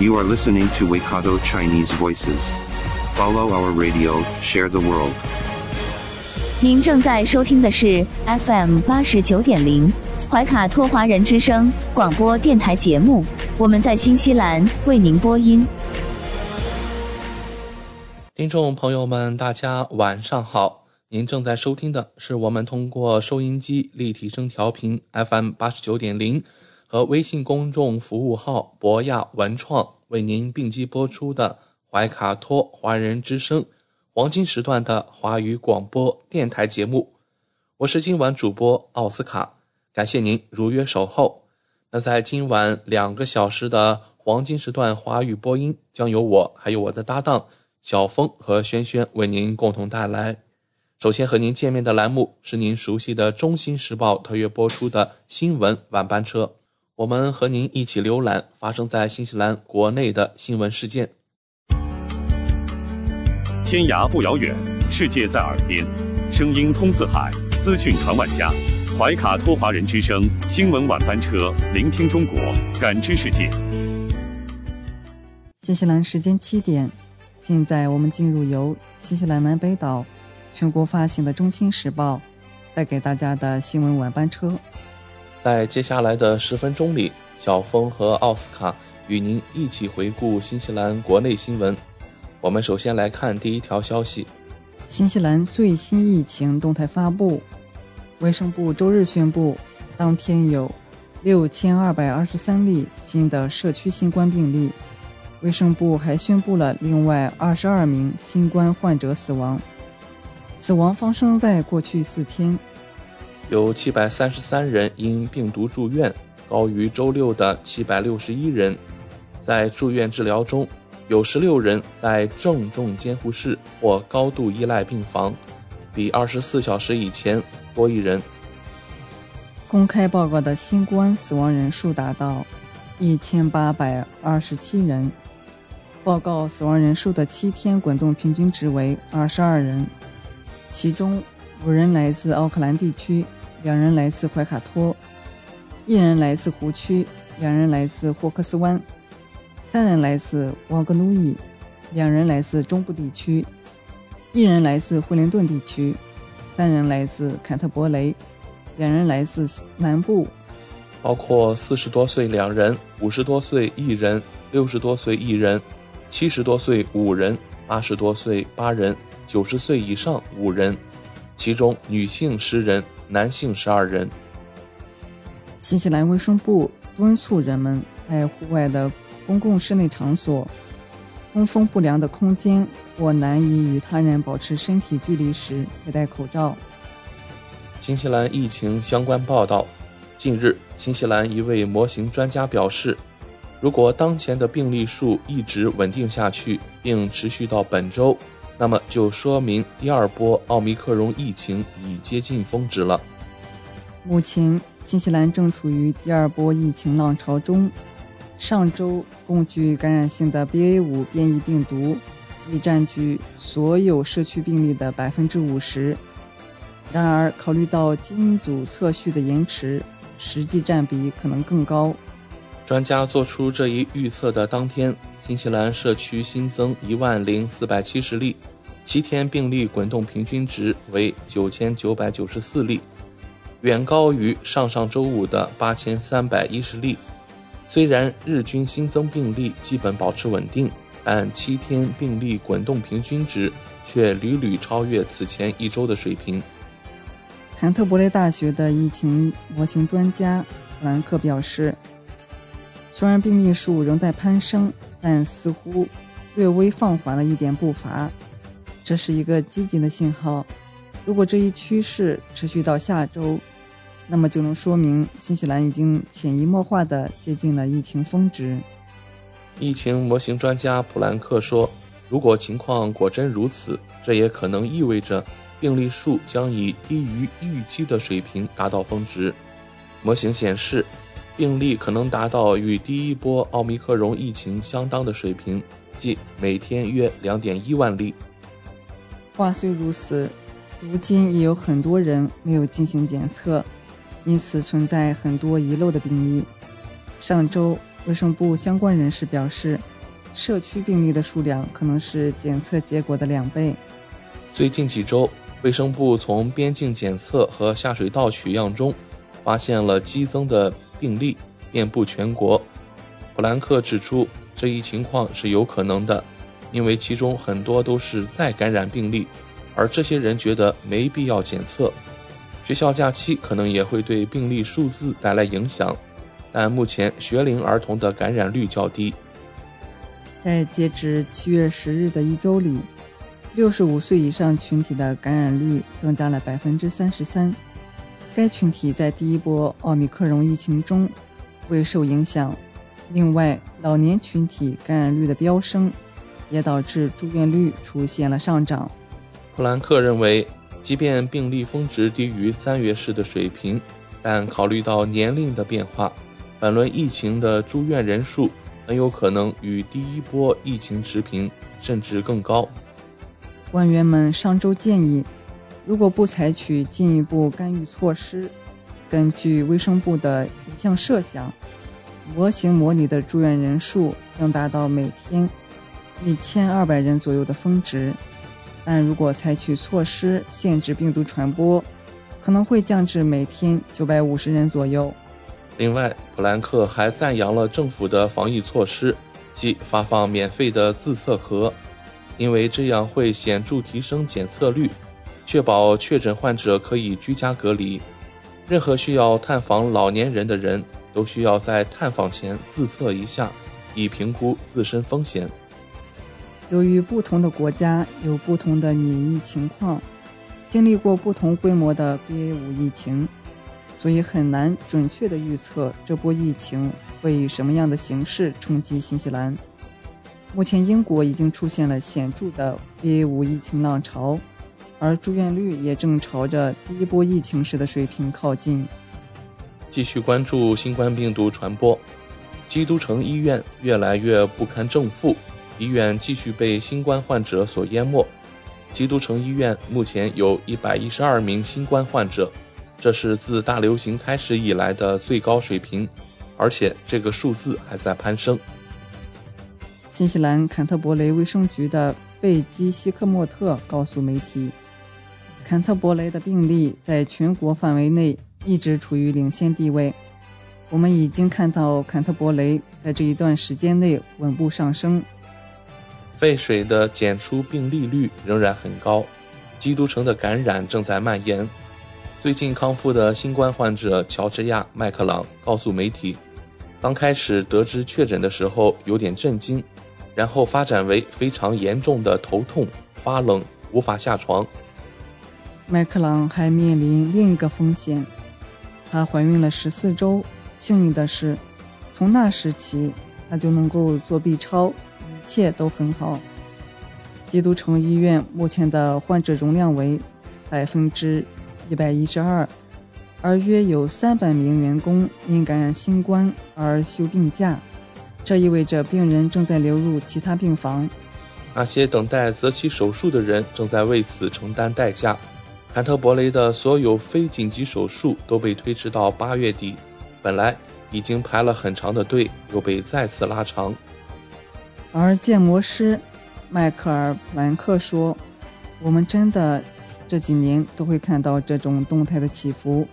You are listening to Waikato Chinese Voices. Follow our radio, share the world. 您正在收听的是 FM 八十九点零怀卡托华人之声广播电台节目，我们在新西兰为您播音。听众朋友们，大家晚上好！您正在收听的是我们通过收音机立体声调频 FM 八十九点零和微信公众服务号博亚文创为您并机播出的怀卡托华人之声黄金时段的华语广播电台节目。我是今晚主播奥斯卡，感谢您如约守候。那在今晚两个小时的黄金时段华语播音，将由我还有我的搭档。小峰和轩轩为您共同带来。首先和您见面的栏目是您熟悉的《中新时报》特约播出的新闻晚班车，我们和您一起浏览发生在新西兰国内的新闻事件。天涯不遥远，世界在耳边，声音通四海，资讯传万家。怀卡托华人之声新闻晚班车，聆听中国，感知世界。新西兰时间七点。现在我们进入由新西兰南北岛全国发行的《中新时报》带给大家的新闻晚班车。在接下来的十分钟里，小峰和奥斯卡与您一起回顾新西兰国内新闻。我们首先来看第一条消息：新西兰最新疫情动态发布，卫生部周日宣布，当天有六千二百二十三例新的社区新冠病例。卫生部还宣布了另外二十二名新冠患者死亡，死亡发生在过去四天。有七百三十三人因病毒住院，高于周六的七百六十一人。在住院治疗中，有十六人在重症监护室或高度依赖病房，比二十四小时以前多一人。公开报告的新冠死亡人数达到一千八百二十七人。报告死亡人数的七天滚动平均值为二十二人，其中五人来自奥克兰地区，两人来自怀卡托，一人来自湖区，两人来自霍克斯湾，三人来自瓦格努伊，两人来自中部地区，一人来自惠灵顿地区，三人来自坎特伯雷，两人来自南部，包括四十多岁两人，五十多岁一人，六十多岁一人。七十多岁五人，八十多岁八人，九十岁以上五人，其中女性十人，男性十二人。新西兰卫生部敦促人们在户外的公共室内场所、通风不良的空间或难以与他人保持身体距离时佩戴口罩。新西兰疫情相关报道：近日，新西兰一位模型专家表示。如果当前的病例数一直稳定下去，并持续到本周，那么就说明第二波奥密克戎疫情已接近峰值了。目前，新西兰正处于第二波疫情浪潮中。上周，共具感染性的 BA.5 变异病毒已占据所有社区病例的百分之五十。然而，考虑到基因组测序的延迟，实际占比可能更高。专家做出这一预测的当天，新西兰社区新增一万零四百七十例，七天病例滚动平均值为九千九百九十四例，远高于上上周五的八千三百一十例。虽然日均新增病例基本保持稳定，但七天病例滚动平均值却屡屡超越此前一周的水平。坎特伯雷大学的疫情模型专家弗兰克表示。虽然病例数仍在攀升，但似乎略微放缓了一点步伐，这是一个积极的信号。如果这一趋势持续到下周，那么就能说明新西兰已经潜移默化地接近了疫情峰值。疫情模型专家普兰克说：“如果情况果真如此，这也可能意味着病例数将以低于预期的水平达到峰值。模型显示，病例可能达到与第一波奥密克戎疫情相当的水平，即每天约2.1万例。”话虽如此，如今也有很多人没有进行检测，因此存在很多遗漏的病例。上周。卫生部相关人士表示，社区病例的数量可能是检测结果的两倍。最近几周，卫生部从边境检测和下水道取样中发现了激增的病例，遍布全国。普兰克指出，这一情况是有可能的，因为其中很多都是再感染病例，而这些人觉得没必要检测。学校假期可能也会对病例数字带来影响。但目前学龄儿童的感染率较低。在截至七月十日的一周里，六十五岁以上群体的感染率增加了百分之三十三。该群体在第一波奥密克戎疫情中未受影响。另外，老年群体感染率的飙升也导致住院率出现了上涨。普兰克认为，即便病例峰值低于三月时的水平，但考虑到年龄的变化。本轮疫情的住院人数很有可能与第一波疫情持平，甚至更高。官员们上周建议，如果不采取进一步干预措施，根据卫生部的一项设想，模型模拟的住院人数将达到每天一千二百人左右的峰值。但如果采取措施限制病毒传播，可能会降至每天九百五十人左右。另外，普兰克还赞扬了政府的防疫措施，即发放免费的自测盒，因为这样会显著提升检测率，确保确诊患者可以居家隔离。任何需要探访老年人的人都需要在探访前自测一下，以评估自身风险。由于不同的国家有不同的免疫情况，经历过不同规模的 BA.5 疫情。所以很难准确的预测这波疫情会以什么样的形式冲击新西兰。目前，英国已经出现了显著的 BA.5 疫情浪潮，而住院率也正朝着第一波疫情时的水平靠近。继续关注新冠病毒传播，基督城医院越来越不堪正负，医院继续被新冠患者所淹没。基督城医院目前有一百一十二名新冠患者。这是自大流行开始以来的最高水平，而且这个数字还在攀升。新西兰坎特伯雷卫生局的贝基希克莫特告诉媒体，坎特伯雷的病例在全国范围内一直处于领先地位。我们已经看到坎特伯雷在这一段时间内稳步上升。废水的检出病例率仍然很高，基督城的感染正在蔓延。最近康复的新冠患者乔治亚·麦克朗告诉媒体，刚开始得知确诊的时候有点震惊，然后发展为非常严重的头痛、发冷、无法下床。麦克朗还面临另一个风险，她怀孕了十四周，幸运的是，从那时起她就能够做 B 超，一切都很好。基督城医院目前的患者容量为百分之。一百一十二，而约有三百名员工因感染新冠而休病假，这意味着病人正在流入其他病房。那些等待择期手术的人正在为此承担代价。坎特伯雷的所有非紧急手术都被推迟到八月底，本来已经排了很长的队，又被再次拉长。而建模师迈克尔·普兰克说：“我们真的。”这几年都会看到这种动态的起伏，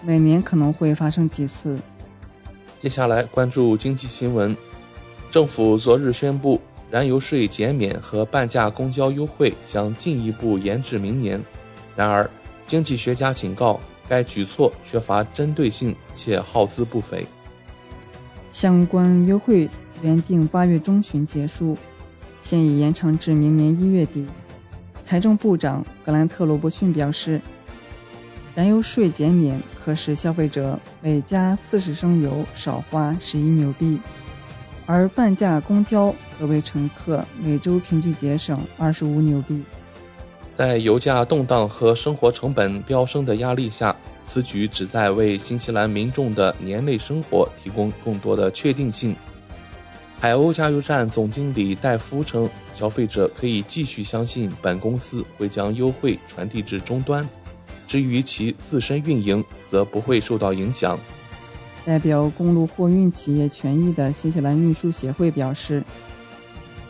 每年可能会发生几次。接下来关注经济新闻，政府昨日宣布，燃油税减免和半价公交优惠将进一步延至明年。然而，经济学家警告，该举措缺乏针对性且耗资不菲。相关优惠原定八月中旬结束，现已延长至明年一月底。财政部长格兰特·罗伯逊表示，燃油税减免可使消费者每加四十升油少花十一纽币。而半价公交则为乘客每周平均节省二十五纽币。在油价动荡和生活成本飙升的压力下，此举旨在为新西兰民众的年内生活提供更多的确定性。海鸥加油站总经理戴夫称，消费者可以继续相信本公司会将优惠传递至终端，至于其自身运营，则不会受到影响。代表公路货运企业权益的新西兰运输协会表示，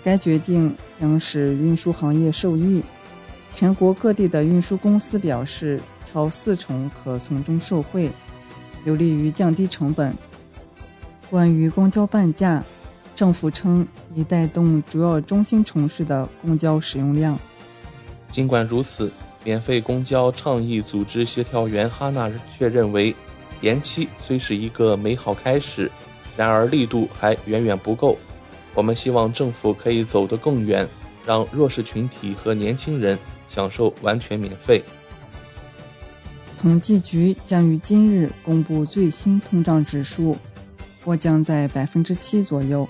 该决定将使运输行业受益。全国各地的运输公司表示，超四成可从中受惠，有利于降低成本。关于公交半价，政府称已带动主要中心城市的公交使用量。尽管如此，免费公交倡议组织协调员哈娜却认为，延期虽是一个美好开始，然而力度还远远不够。我们希望政府可以走得更远，让弱势群体和年轻人。享受完全免费。统计局将于今日公布最新通胀指数，或将在百分之七左右。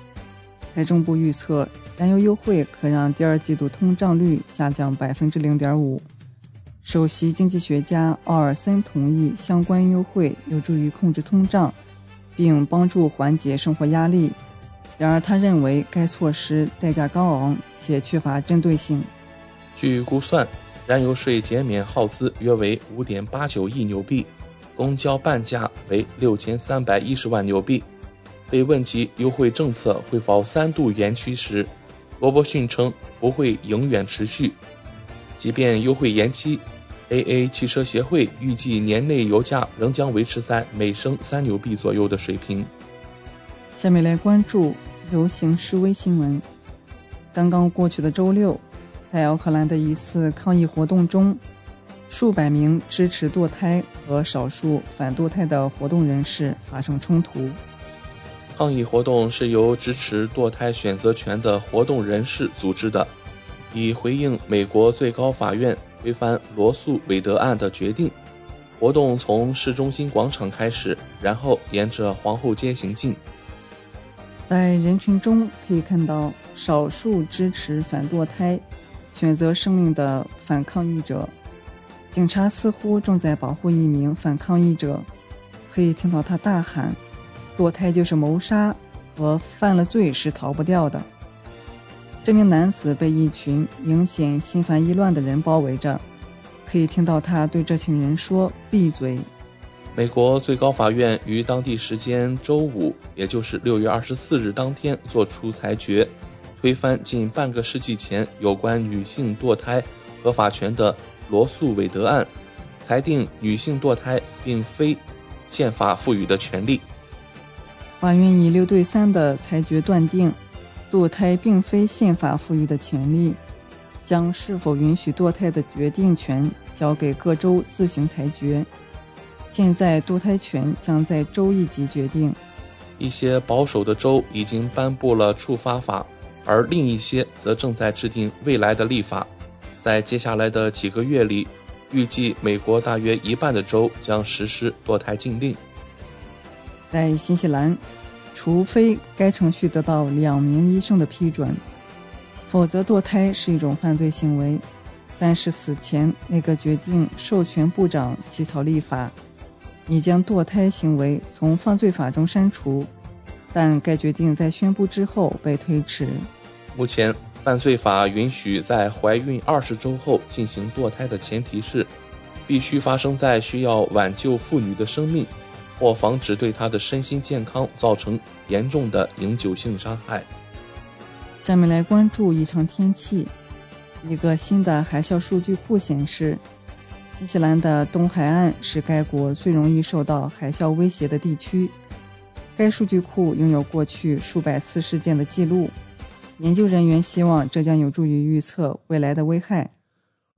财政部预测，燃油优惠可让第二季度通胀率下降百分之零点五。首席经济学家奥尔森同意，相关优惠有助于控制通胀，并帮助缓解生活压力。然而，他认为该措施代价高昂且缺乏针对性。据估算，燃油税减免耗资约为五点八九亿纽币，公交半价为六千三百一十万纽币。被问及优惠政策会否三度延期时，罗伯逊称不会永远持续。即便优惠延期，AA 汽车协会预计年内油价仍将维持在每升三纽币左右的水平。下面来关注游行示威新闻。刚刚过去的周六。在奥克兰的一次抗议活动中，数百名支持堕胎和少数反堕胎的活动人士发生冲突。抗议活动是由支持堕胎选择权的活动人士组织的，以回应美国最高法院推翻罗素韦德案的决定。活动从市中心广场开始，然后沿着皇后街行进。在人群中可以看到少数支持反堕胎。选择生命的反抗议者，警察似乎正在保护一名反抗议者，可以听到他大喊：“堕胎就是谋杀，和犯了罪是逃不掉的。”这名男子被一群明显心烦意乱的人包围着，可以听到他对这群人说：“闭嘴。”美国最高法院于当地时间周五，也就是六月二十四日当天作出裁决。推翻近半个世纪前有关女性堕胎合法权的罗素韦德案，裁定女性堕胎并非宪法赋予的权利。法院以六对三的裁决断定，堕胎并非宪法赋予的权利，将是否允许堕胎的决定权交给各州自行裁决。现在堕胎权将在州一级决定。一些保守的州已经颁布了触发法。而另一些则正在制定未来的立法，在接下来的几个月里，预计美国大约一半的州将实施堕胎禁令。在新西兰，除非该程序得到两名医生的批准，否则堕胎是一种犯罪行为。但是此前那个决定授权部长起草立法，已将堕胎行为从犯罪法中删除。但该决定在宣布之后被推迟。目前，犯罪法允许在怀孕二十周后进行堕胎的前提是，必须发生在需要挽救妇女的生命，或防止对他的身心健康造成严重的永久性伤害。下面来关注异常天气。一个新的海啸数据库显示，新西兰的东海岸是该国最容易受到海啸威胁的地区。该数据库拥有过去数百次事件的记录，研究人员希望这将有助于预测未来的危害。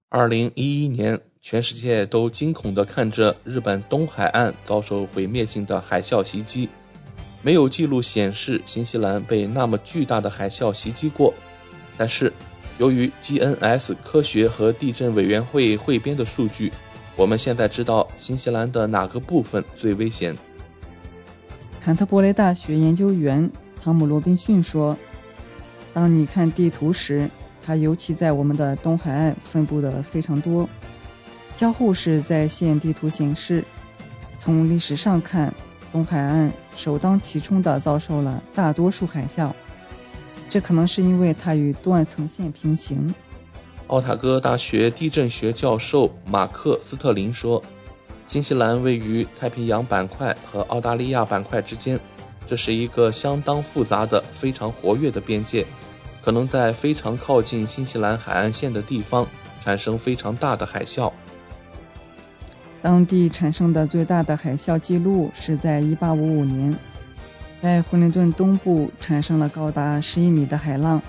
二零一一年，全世界都惊恐地看着日本东海岸遭受毁灭性的海啸袭击。没有记录显示新西兰被那么巨大的海啸袭击过，但是由于 GNS 科学和地震委员会汇编的数据，我们现在知道新西兰的哪个部分最危险。坎特伯雷大学研究员汤姆·罗宾逊说：“当你看地图时，它尤其在我们的东海岸分布的非常多。交互是在线地图形式。从历史上看，东海岸首当其冲地遭受了大多数海啸，这可能是因为它与断层线平行。”奥塔哥大学地震学教授马克·斯特林说：“新西兰位于太平洋板块和澳大利亚板块之间，这是一个相当复杂的、非常活跃的边界，可能在非常靠近新西兰海岸线的地方产生非常大的海啸。当地产生的最大的海啸记录是在1855年，在惠灵顿东部产生了高达11米的海浪。”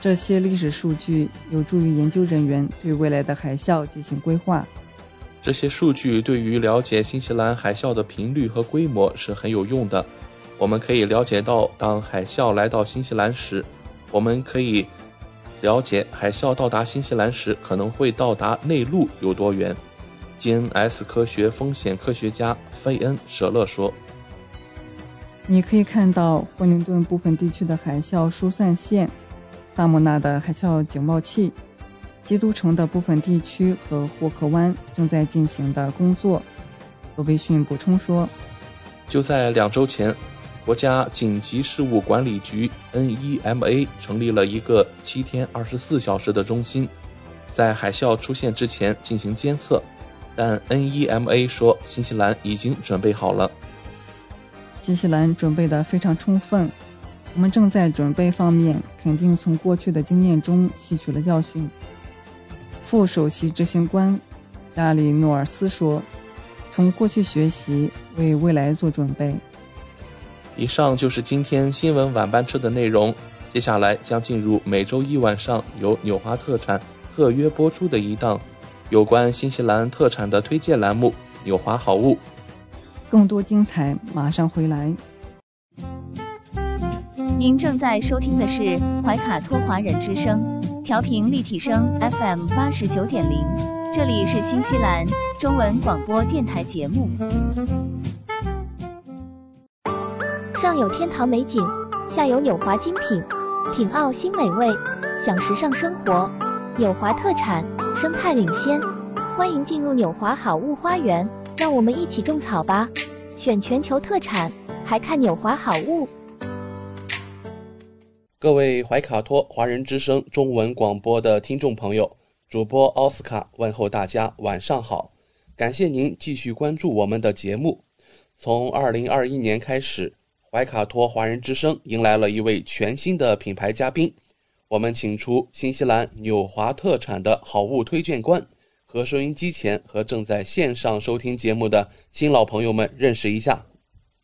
这些历史数据有助于研究人员对未来的海啸进行规划。这些数据对于了解新西兰海啸的频率和规模是很有用的。我们可以了解到，当海啸来到新西兰时，我们可以了解海啸到达新西兰时可能会到达内陆有多远。GNS 科学风险科学家费恩·舍勒说：“你可以看到惠灵顿部分地区的海啸疏散线。”萨莫纳的海啸警报器，基督城的部分地区和霍克湾正在进行的工作。罗贝逊补充说：“就在两周前，国家紧急事务管理局 （NEMA） 成立了一个七天二十四小时的中心，在海啸出现之前进行监测。但 NEMA 说，新西兰已经准备好了。新西兰准备的非常充分。”我们正在准备方面肯定从过去的经验中吸取了教训。副首席执行官加里诺尔斯说：“从过去学习，为未来做准备。”以上就是今天新闻晚班车的内容。接下来将进入每周一晚上由纽华特产特约播出的一档有关新西兰特产的推荐栏目《纽华好物》。更多精彩马上回来。您正在收听的是怀卡托华人之声，调频立体声 FM 八十九点零，这里是新西兰中文广播电台节目。上有天堂美景，下有纽华精品，品澳新美味，享时尚生活。纽华特产，生态领先，欢迎进入纽华好物花园，让我们一起种草吧！选全球特产，还看纽华好物。各位怀卡托华人之声中文广播的听众朋友，主播奥斯卡问候大家晚上好，感谢您继续关注我们的节目。从二零二一年开始，怀卡托华人之声迎来了一位全新的品牌嘉宾，我们请出新西兰纽华特产的好物推荐官，和收音机前和正在线上收听节目的新老朋友们认识一下。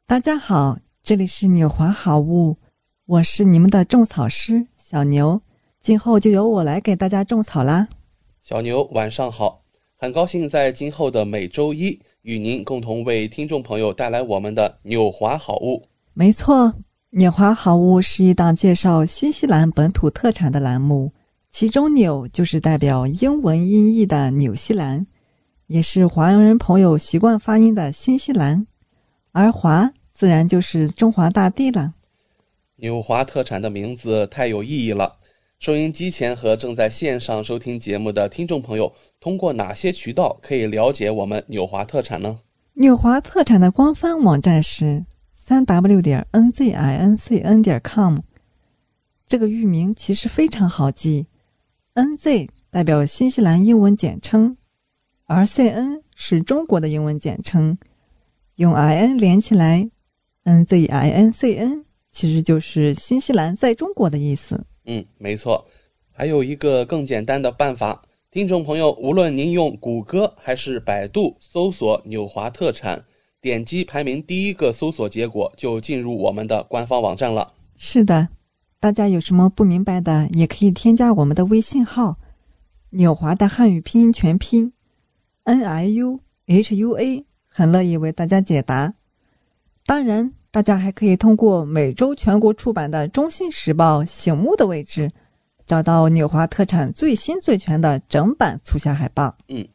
大家好，这里是纽华好物。我是你们的种草师小牛，今后就由我来给大家种草啦。小牛晚上好，很高兴在今后的每周一与您共同为听众朋友带来我们的纽华好物。没错，纽华好物是一档介绍新西兰本土特产的栏目，其中“纽”就是代表英文音译的纽西兰，也是华人朋友习惯发音的新西兰，而“华”自然就是中华大地了。纽华特产的名字太有意义了。收音机前和正在线上收听节目的听众朋友，通过哪些渠道可以了解我们纽华特产呢？纽华特产的官方网站是三 w 点 n z i n c n 点 com。这个域名其实非常好记，N Z 代表新西兰英文简称，而 C N 是中国的英文简称，用 I N 连起来，N Z I N C N。其实就是新西兰在中国的意思。嗯，没错。还有一个更简单的办法，听众朋友，无论您用谷歌还是百度搜索“纽华特产”，点击排名第一个搜索结果，就进入我们的官方网站了。是的，大家有什么不明白的，也可以添加我们的微信号“纽华”的汉语拼音全拼 “n i u h u a”，很乐意为大家解答。当然。大家还可以通过每周全国出版的《中信时报》醒目的位置，找到纽华特产最新最全的整版促销海报。嗯，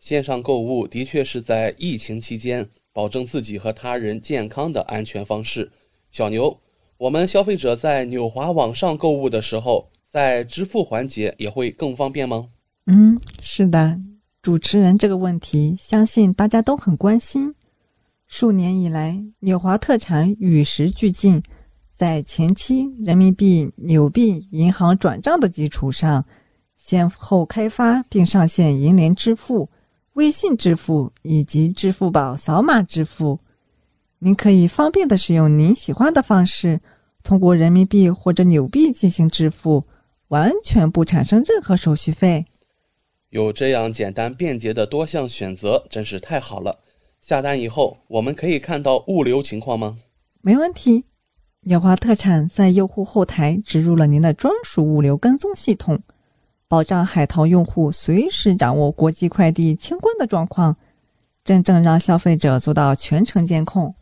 线上购物的确是在疫情期间保证自己和他人健康的安全方式。小牛，我们消费者在纽华网上购物的时候，在支付环节也会更方便吗？嗯，是的，主持人这个问题，相信大家都很关心。数年以来，纽华特产与时俱进，在前期人民币纽币银行转账的基础上，先后开发并上线银联支付、微信支付以及支付宝扫码支付。您可以方便的使用您喜欢的方式，通过人民币或者纽币进行支付，完全不产生任何手续费。有这样简单便捷的多项选择，真是太好了。下单以后，我们可以看到物流情况吗？没问题。鸟华特产在用户后台植入了您的专属物流跟踪系统，保障海淘用户随时掌握国际快递清关的状况，真正让消费者做到全程监控。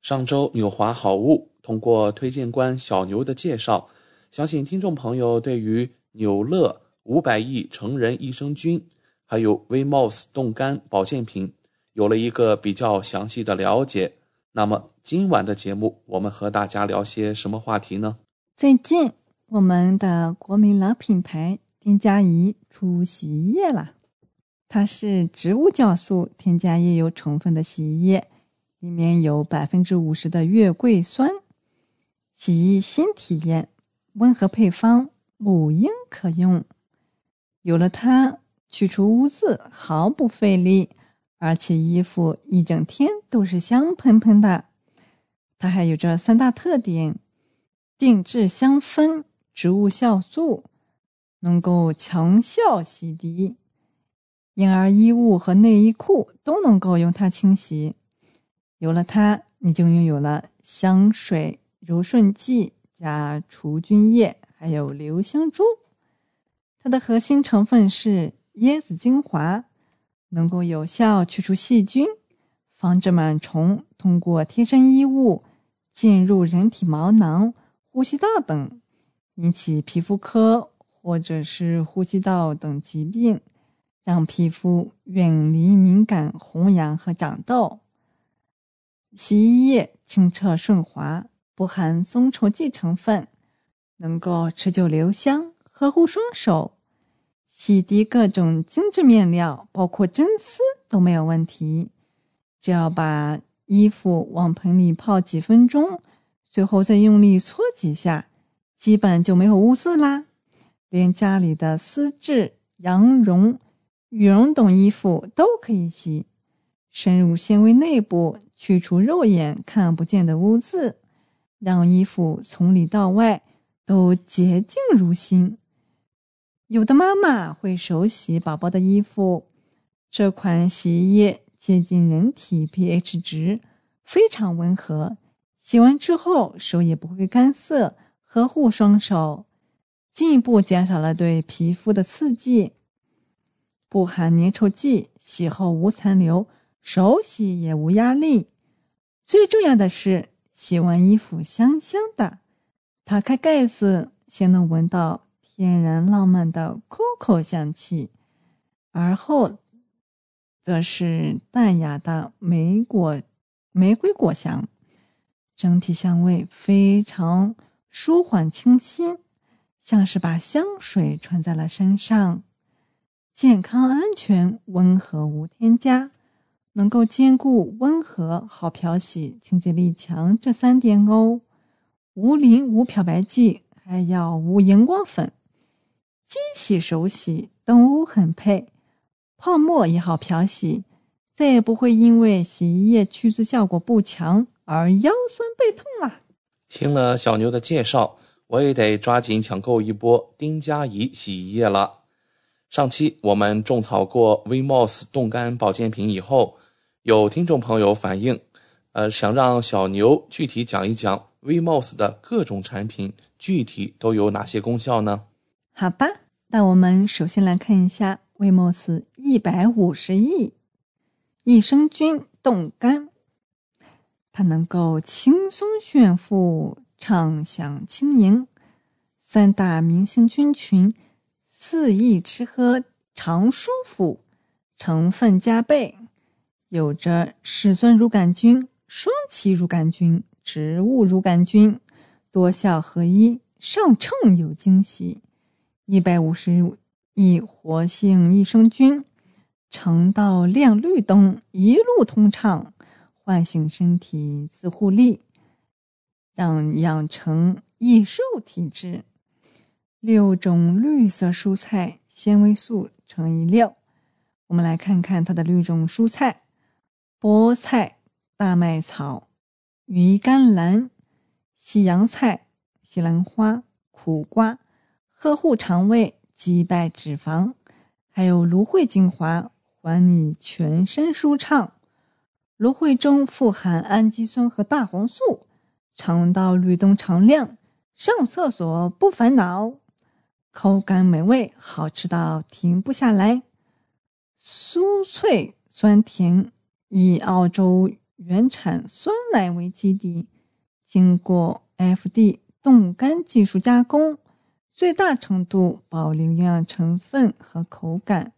上周纽华好物通过推荐官小牛的介绍，相信听众朋友对于纽乐五百亿成人益生菌，还有 VMOS 冻干保健品。有了一个比较详细的了解，那么今晚的节目我们和大家聊些什么话题呢？最近我们的国民老品牌添加仪出洗衣液了，它是植物酵素添加液油成分的洗衣液，里面有百分之五十的月桂酸，洗衣新体验，温和配方，母婴可用。有了它，去除污渍毫不费力。而且衣服一整天都是香喷喷的。它还有着三大特点：定制香氛、植物酵素，能够强效洗涤，婴儿衣物和内衣裤都能够用它清洗。有了它，你就拥有了香水、柔顺剂加除菌液，还有留香珠。它的核心成分是椰子精华。能够有效去除细菌，防止螨虫通过贴身衣物进入人体毛囊、呼吸道等，引起皮肤科或者是呼吸道等疾病，让皮肤远离敏感、红痒和长痘。洗衣液清澈顺滑，不含松稠剂成分，能够持久留香，呵护双手。洗涤各种精致面料，包括真丝都没有问题。只要把衣服往盆里泡几分钟，最后再用力搓几下，基本就没有污渍啦。连家里的丝质、羊绒、羽绒等衣服都可以洗，深入纤维内部，去除肉眼看不见的污渍，让衣服从里到外都洁净如新。有的妈妈会手洗宝宝的衣服，这款洗衣液接近人体 pH 值，非常温和，洗完之后手也不会干涩，呵护双手，进一步减少了对皮肤的刺激。不含粘稠剂，洗后无残留，手洗也无压力。最重要的是，洗完衣服香香的，打开盖子先能闻到。天然浪漫的 COCO 香气，而后则是淡雅的玫果玫瑰果香，整体香味非常舒缓清新，像是把香水穿在了身上。健康安全，温和无添加，能够兼顾温和、好漂洗、清洁力强这三点哦。无磷、无漂白剂，还要无荧光粉。机洗、手洗都很配，泡沫也好漂洗，再也不会因为洗衣液去渍效果不强而腰酸背痛啦。听了小牛的介绍，我也得抓紧抢购一波丁佳怡洗衣液了。上期我们种草过 VMOS 冻干保健品以后，有听众朋友反映，呃，想让小牛具体讲一讲 VMOS 的各种产品具体都有哪些功效呢？好吧，那我们首先来看一下威莫斯一百五十亿益生菌冻干，它能够轻松炫富、畅享轻盈，三大明星菌群肆意吃喝常舒服，成分加倍，有着嗜酸乳杆菌、双歧乳杆菌、植物乳杆菌、多效合一，上秤有惊喜。一百五十亿活性益生菌，肠道亮绿灯，一路通畅，唤醒身体自护力，让养成易瘦体质。六种绿色蔬菜，纤维素乘以六。我们来看看它的六种蔬菜：菠菜、大麦草、鱼甘蓝、西洋菜、西兰花、苦瓜，呵护肠胃，击败脂肪；还有芦荟精华，还你全身舒畅。芦荟中富含氨基酸和大黄素，肠道律动常亮，上厕所不烦恼。口感美味，好吃到停不下来。酥脆酸甜，以澳洲原产酸奶为基底，经过 FD 冻干技术加工，最大程度保留营养成分和口感。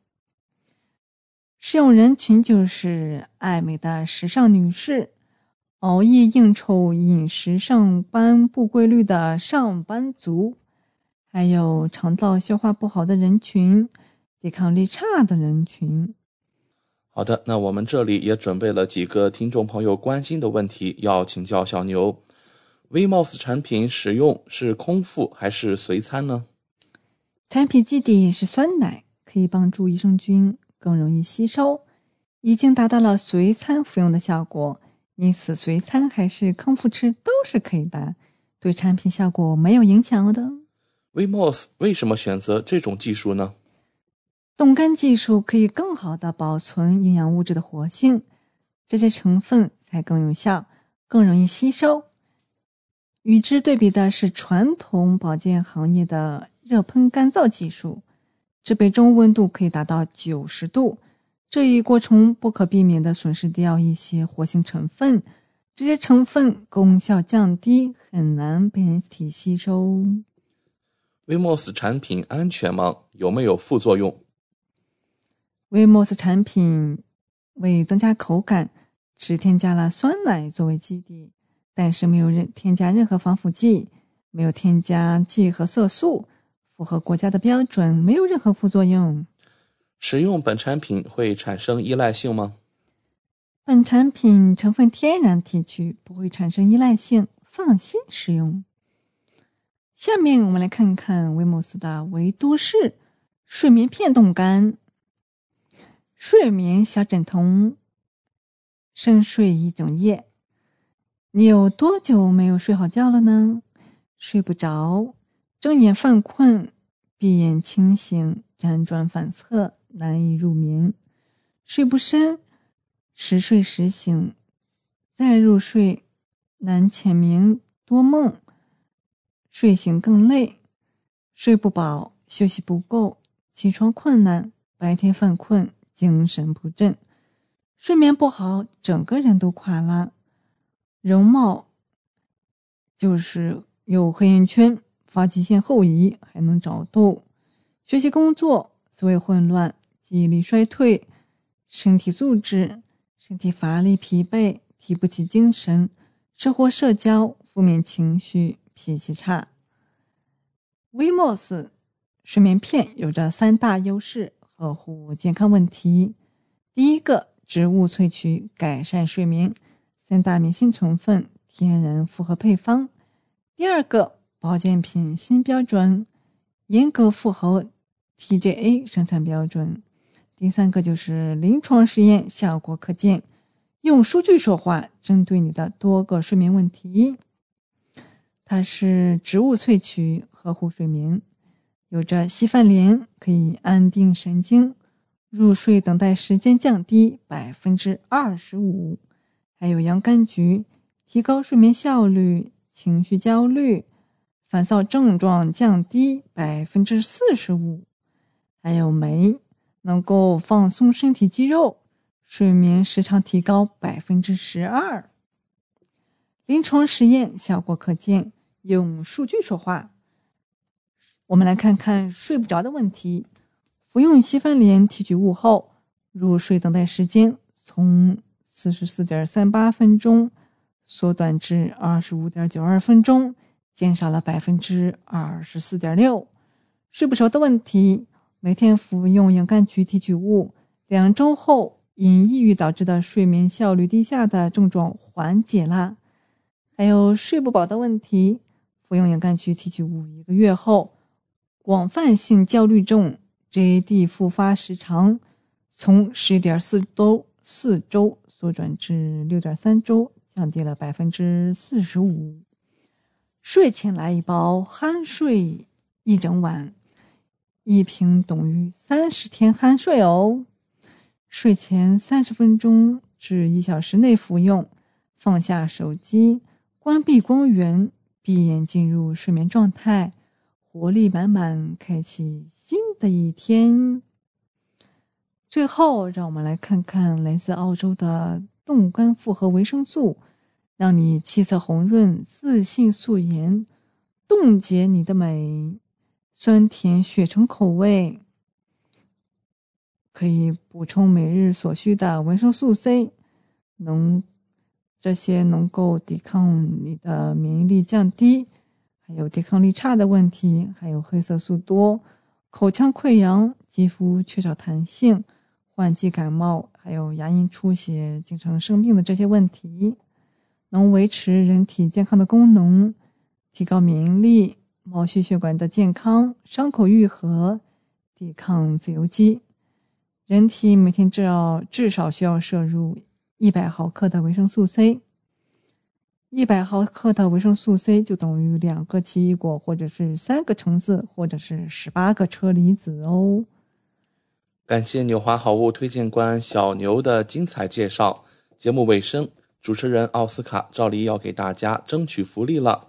适用人群就是爱美的时尚女士、熬夜应酬、饮食上班不规律的上班族。还有肠道消化不好的人群，抵抗力差的人群。好的，那我们这里也准备了几个听众朋友关心的问题，要请教小牛。VMOS 产品使用是空腹还是随餐呢？产品基底是酸奶，可以帮助益生菌更容易吸收，已经达到了随餐服用的效果。因此，随餐还是空腹吃都是可以的，对产品效果没有影响的。VMOS 为什么选择这种技术呢？冻干技术可以更好的保存营养物质的活性，这些成分才更有效，更容易吸收。与之对比的是传统保健行业的热喷干燥技术，制备中温度可以达到九十度，这一过程不可避免的损失掉一些活性成分，这些成分功效降低，很难被人体吸收。VMOS 产品安全吗？有没有副作用？VMOS 产品为增加口感，只添加了酸奶作为基底，但是没有任添加任何防腐剂，没有添加剂和色素，符合国家的标准，没有任何副作用。使用本产品会产生依赖性吗？本产品成分天然提取，不会产生依赖性，放心使用。下面我们来看看威莫斯的维都式睡眠片冻干，睡眠小枕头，深睡一整夜。你有多久没有睡好觉了呢？睡不着，睁眼犯困，闭眼清醒，辗转反侧，难以入眠，睡不深，时睡时醒，再入睡难浅眠多梦。睡醒更累，睡不饱，休息不够，起床困难，白天犯困，精神不振，睡眠不好，整个人都垮了。容貌就是有黑眼圈，发际线后移，还能长痘。学习工作思维混乱，记忆力衰退，身体素质身体乏力疲惫，提不起精神，生活社交负面情绪。脾气差。VMOS 睡眠片有着三大优势，呵护健康问题。第一个，植物萃取改善睡眠，三大明星成分天然复合配方。第二个，保健品新标准，严格符合 TGA 生产标准。第三个就是临床实验效果可见，用数据说话，针对你的多个睡眠问题。它是植物萃取，呵护睡眠，有着稀饭莲，可以安定神经，入睡等待时间降低百分之二十五；还有洋甘菊，提高睡眠效率，情绪焦虑、烦躁症状降低百分之四十五；还有酶，能够放松身体肌肉，睡眠时长提高百分之十二。临床实验效果可见。用数据说话。我们来看看睡不着的问题。服用西番莲提取物后，入睡等待时间从四十四点三八分钟缩短至二十五点九二分钟，减少了百分之二十四点六。睡不着的问题，每天服用氧甘菊提取物，两周后因抑郁导致的睡眠效率低下的症状缓解了。还有睡不饱的问题，服用氧甘菊提取物一个月后，广泛性焦虑症 （GAD） 复发时长从十点四周四周缩短至六点三周，降低了百分之四十五。睡前来一包酣睡一整晚。一瓶等于三十天酣睡哦。睡前三十分钟至一小时内服用，放下手机，关闭光源，闭眼进入睡眠状态，活力满满，开启新的一天。最后，让我们来看看来自澳洲的冻干复合维生素，让你气色红润，自信素颜，冻结你的美。酸甜血橙口味，可以补充每日所需的维生素 C，能这些能够抵抗你的免疫力降低，还有抵抗力差的问题，还有黑色素多、口腔溃疡、肌肤缺少弹性、换季感冒，还有牙龈出血、经常生病的这些问题，能维持人体健康的功能，提高免疫力。毛细血管的健康，伤口愈合，抵抗自由基。人体每天至少至少需要摄入一百毫克的维生素 C，一百毫克的维生素 C 就等于两个奇异果，或者是三个橙子，或者是十八个车厘子哦。感谢纽华好物推荐官小牛的精彩介绍。节目尾声，主持人奥斯卡照例要给大家争取福利了。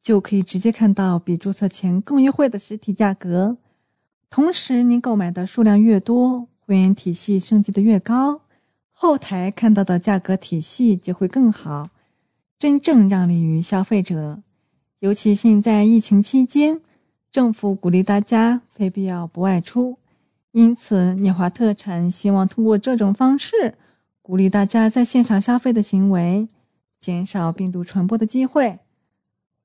就可以直接看到比注册前更优惠的实体价格。同时，您购买的数量越多，会员体系升级的越高，后台看到的价格体系就会更好，真正让利于消费者。尤其现在疫情期间，政府鼓励大家非必要不外出，因此聂华特产希望通过这种方式，鼓励大家在现场消费的行为，减少病毒传播的机会。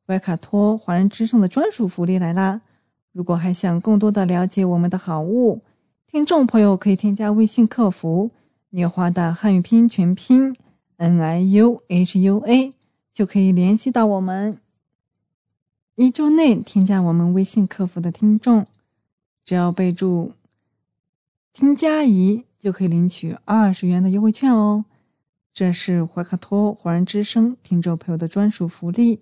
怀卡托华人之声的专属福利来啦！如果还想更多的了解我们的好物，听众朋友可以添加微信客服“纽华”的汉语拼音全拼 “n i u h u a”，就可以联系到我们。一周内添加我们微信客服的听众，只要备注“听加怡”，就可以领取二十元的优惠券哦。这是怀卡托华人之声听众朋友的专属福利。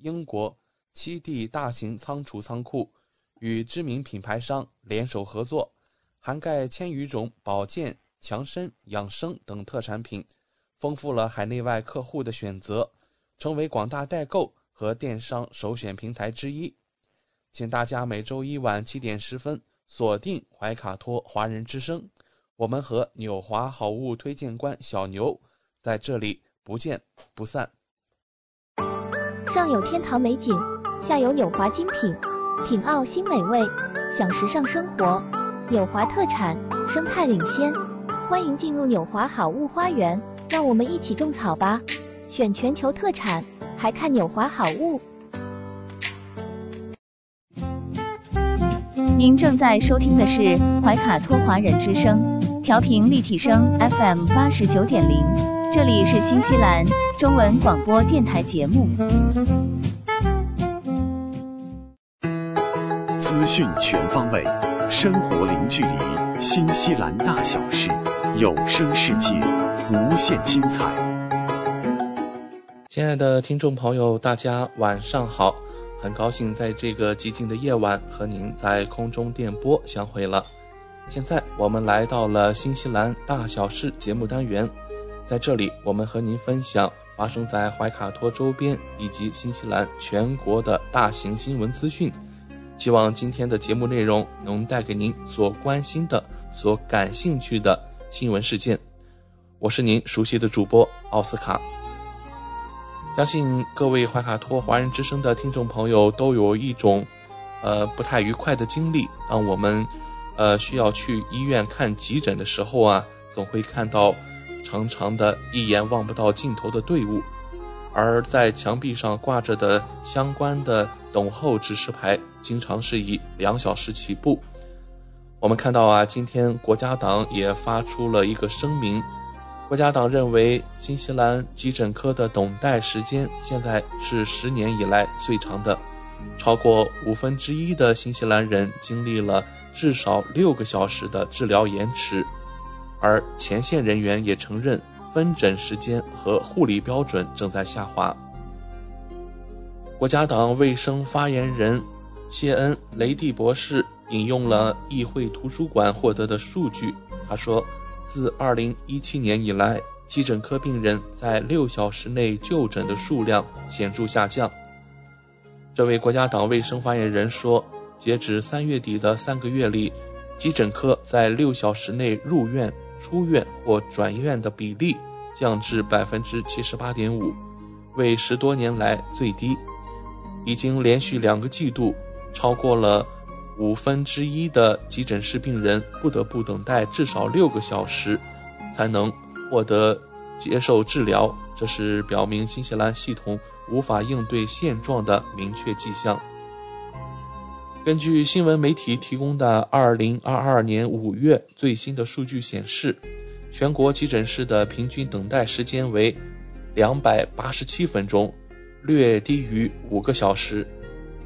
英国七地大型仓储仓库与知名品牌商联手合作，涵盖千余种保健、强身、养生等特产品，丰富了海内外客户的选择，成为广大代购和电商首选平台之一。请大家每周一晚七点十分锁定怀卡托华人之声，我们和纽华好物推荐官小牛在这里不见不散。上有天堂美景，下有纽华精品，品澳新美味，享时尚生活，纽华特产，生态领先。欢迎进入纽华好物花园，让我们一起种草吧！选全球特产，还看纽华好物。您正在收听的是怀卡托华人之声，调频立体声 FM 八十九点零，这里是新西兰中文广播电台节目。资讯全方位，生活零距离，新西兰大小事。有声世界，无限精彩。亲爱的听众朋友，大家晚上好！很高兴在这个寂静的夜晚和您在空中电波相会了。现在我们来到了新西兰大小事节目单元，在这里我们和您分享发生在怀卡托周边以及新西兰全国的大型新闻资讯。希望今天的节目内容能带给您所关心的、所感兴趣的。新闻事件，我是您熟悉的主播奥斯卡。相信各位怀卡托华人之声的听众朋友都有一种，呃不太愉快的经历。当我们，呃需要去医院看急诊的时候啊，总会看到长长的一眼望不到尽头的队伍，而在墙壁上挂着的相关的等候指示牌，经常是以两小时起步。我们看到啊，今天国家党也发出了一个声明。国家党认为，新西兰急诊科的等待时间现在是十年以来最长的，超过五分之一的新西兰人经历了至少六个小时的治疗延迟。而前线人员也承认，分诊时间和护理标准正在下滑。国家党卫生发言人谢恩·雷蒂博士。引用了议会图书馆获得的数据，他说，自2017年以来，急诊科病人在六小时内就诊的数量显著下降。这位国家党卫生发言人说，截止三月底的三个月里，急诊科在六小时内入院、出院或转院的比例降至百分之七十八点五，为十多年来最低，已经连续两个季度超过了。五分之一的急诊室病人不得不等待至少六个小时，才能获得接受治疗。这是表明新西兰系统无法应对现状的明确迹象。根据新闻媒体提供的2022年5月最新的数据显示，全国急诊室的平均等待时间为287分钟，略低于五个小时。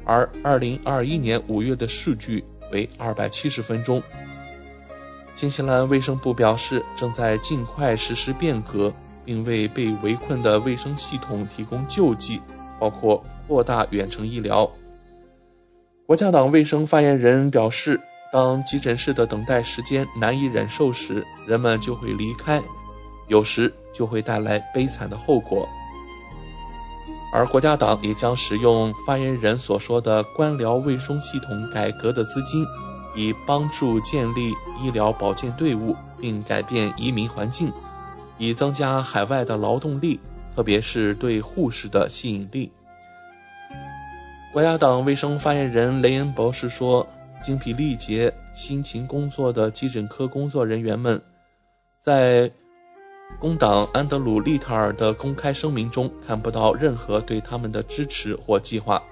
而二零二一年五月的数据为二百七十分钟。新西兰卫生部表示，正在尽快实施变革，并为被围困的卫生系统提供救济，包括扩大远程医疗。国家党卫生发言人表示，当急诊室的等待时间难以忍受时，人们就会离开，有时就会带来悲惨的后果。而国家党也将使用发言人所说的官僚卫生系统改革的资金，以帮助建立医疗保健队伍，并改变移民环境，以增加海外的劳动力，特别是对护士的吸引力。国家党卫生发言人雷恩博士说：“精疲力竭、辛勤工作的急诊科工作人员们，在。”工党安德鲁·利特尔的公开声明中看不到任何对他们的支持或计划。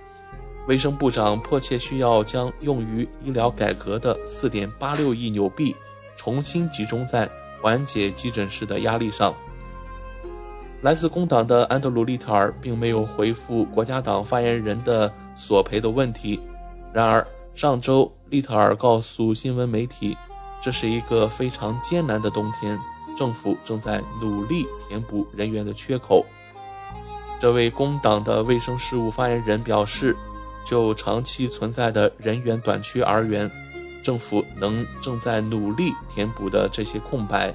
卫生部长迫切需要将用于医疗改革的4.86亿纽币重新集中在缓解急诊室的压力上。来自工党的安德鲁·利特尔并没有回复国家党发言人的索赔的问题。然而，上周利特尔告诉新闻媒体，这是一个非常艰难的冬天。政府正在努力填补人员的缺口。这位工党的卫生事务发言人表示，就长期存在的人员短缺而言，政府能正在努力填补的这些空白，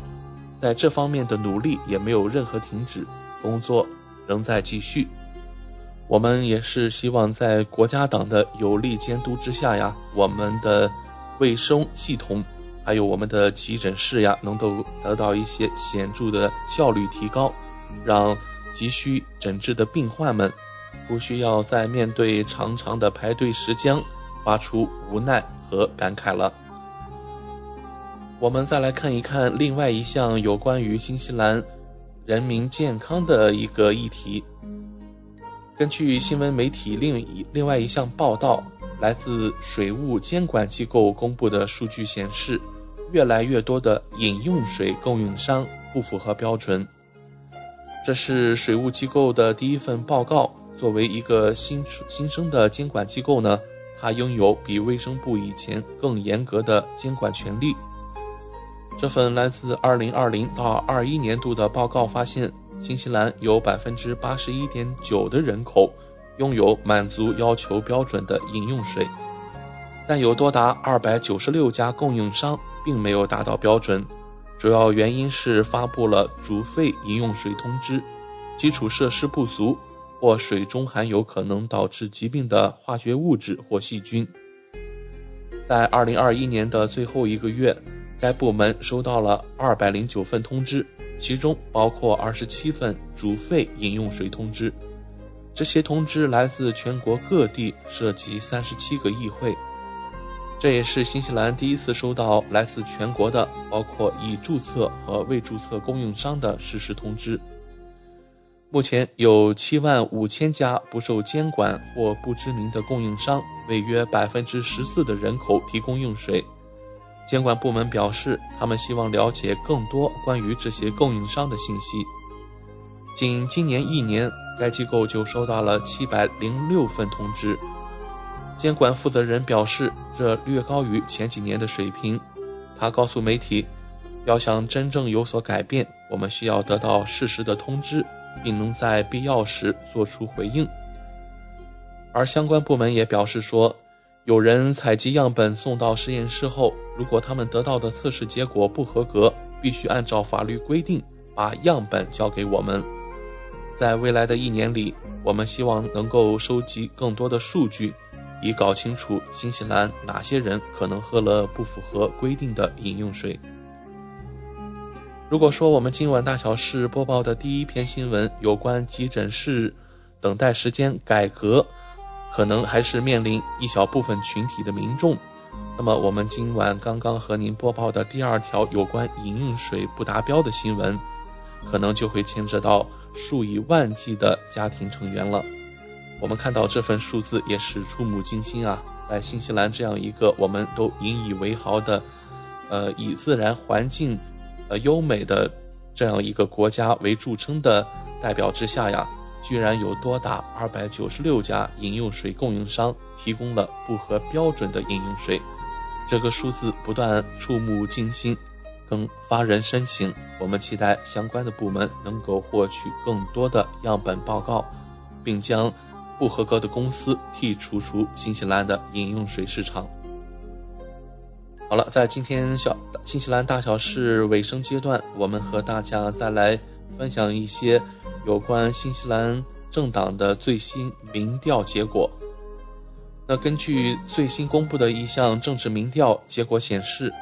在这方面的努力也没有任何停止，工作仍在继续。我们也是希望在国家党的有力监督之下呀，我们的卫生系统。还有我们的急诊室呀，能够得到一些显著的效率提高，让急需诊治的病患们不需要再面对长长的排队时间，发出无奈和感慨了。我们再来看一看另外一项有关于新西兰人民健康的一个议题。根据新闻媒体另一另外一项报道，来自水务监管机构公布的数据显示，越来越多的饮用水供应商不符合标准。这是水务机构的第一份报告。作为一个新新生的监管机构呢，它拥有比卫生部以前更严格的监管权利。这份来自2020到21年度的报告发现。新西兰有百分之八十一点九的人口拥有满足要求标准的饮用水，但有多达二百九十六家供应商并没有达到标准。主要原因是发布了煮沸饮用水通知，基础设施不足，或水中含有可能导致疾病的化学物质或细菌。在二零二一年的最后一个月，该部门收到了二百零九份通知。其中包括二十七份煮沸饮用水通知，这些通知来自全国各地，涉及三十七个议会。这也是新西兰第一次收到来自全国的，包括已注册和未注册供应商的实时通知。目前有七万五千家不受监管或不知名的供应商，为约百分之十四的人口提供用水。监管部门表示，他们希望了解更多关于这些供应商的信息。仅今年一年，该机构就收到了七百零六份通知。监管负责人表示，这略高于前几年的水平。他告诉媒体，要想真正有所改变，我们需要得到适时的通知，并能在必要时做出回应。而相关部门也表示说。有人采集样本送到实验室后，如果他们得到的测试结果不合格，必须按照法律规定把样本交给我们。在未来的一年里，我们希望能够收集更多的数据，以搞清楚新西兰哪些人可能喝了不符合规定的饮用水。如果说我们今晚大小事播报的第一篇新闻有关急诊室等待时间改革。可能还是面临一小部分群体的民众。那么，我们今晚刚刚和您播报的第二条有关饮用水不达标的新闻，可能就会牵扯到数以万计的家庭成员了。我们看到这份数字也是触目惊心啊！在新西兰这样一个我们都引以为豪的，呃，以自然环境，呃，优美的这样一个国家为著称的代表之下呀。居然有多达二百九十六家饮用水供应商提供了不合标准的饮用水，这个数字不断触目惊心，更发人深省。我们期待相关的部门能够获取更多的样本报告，并将不合格的公司剔除出新西兰的饮用水市场。好了，在今天小新西兰大小事尾声阶段，我们和大家再来分享一些。有关新西兰政党的最新民调结果，那根据最新公布的一项政治民调结果显示，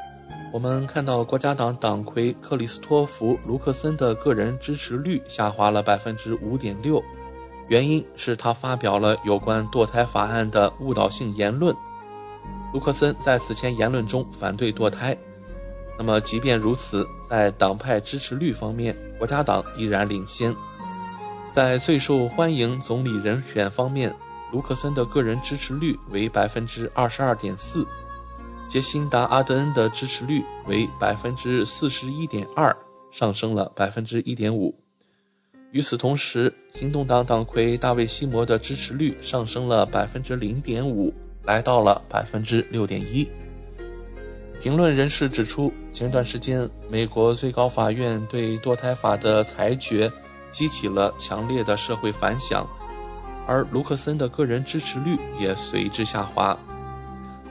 我们看到国家党党魁克里斯托弗·卢克森的个人支持率下滑了百分之五点六，原因是他发表了有关堕胎法案的误导性言论。卢克森在此前言论中反对堕胎。那么，即便如此，在党派支持率方面，国家党依然领先。在最受欢迎总理人选方面，卢克森的个人支持率为百分之二十二点四，杰辛达·阿德恩的支持率为百分之四十一点二，上升了百分之一点五。与此同时，行动党党魁大卫·西摩的支持率上升了百分之零点五，来到了百分之六点一。评论人士指出，前段时间美国最高法院对堕胎法的裁决。激起了强烈的社会反响，而卢克森的个人支持率也随之下滑。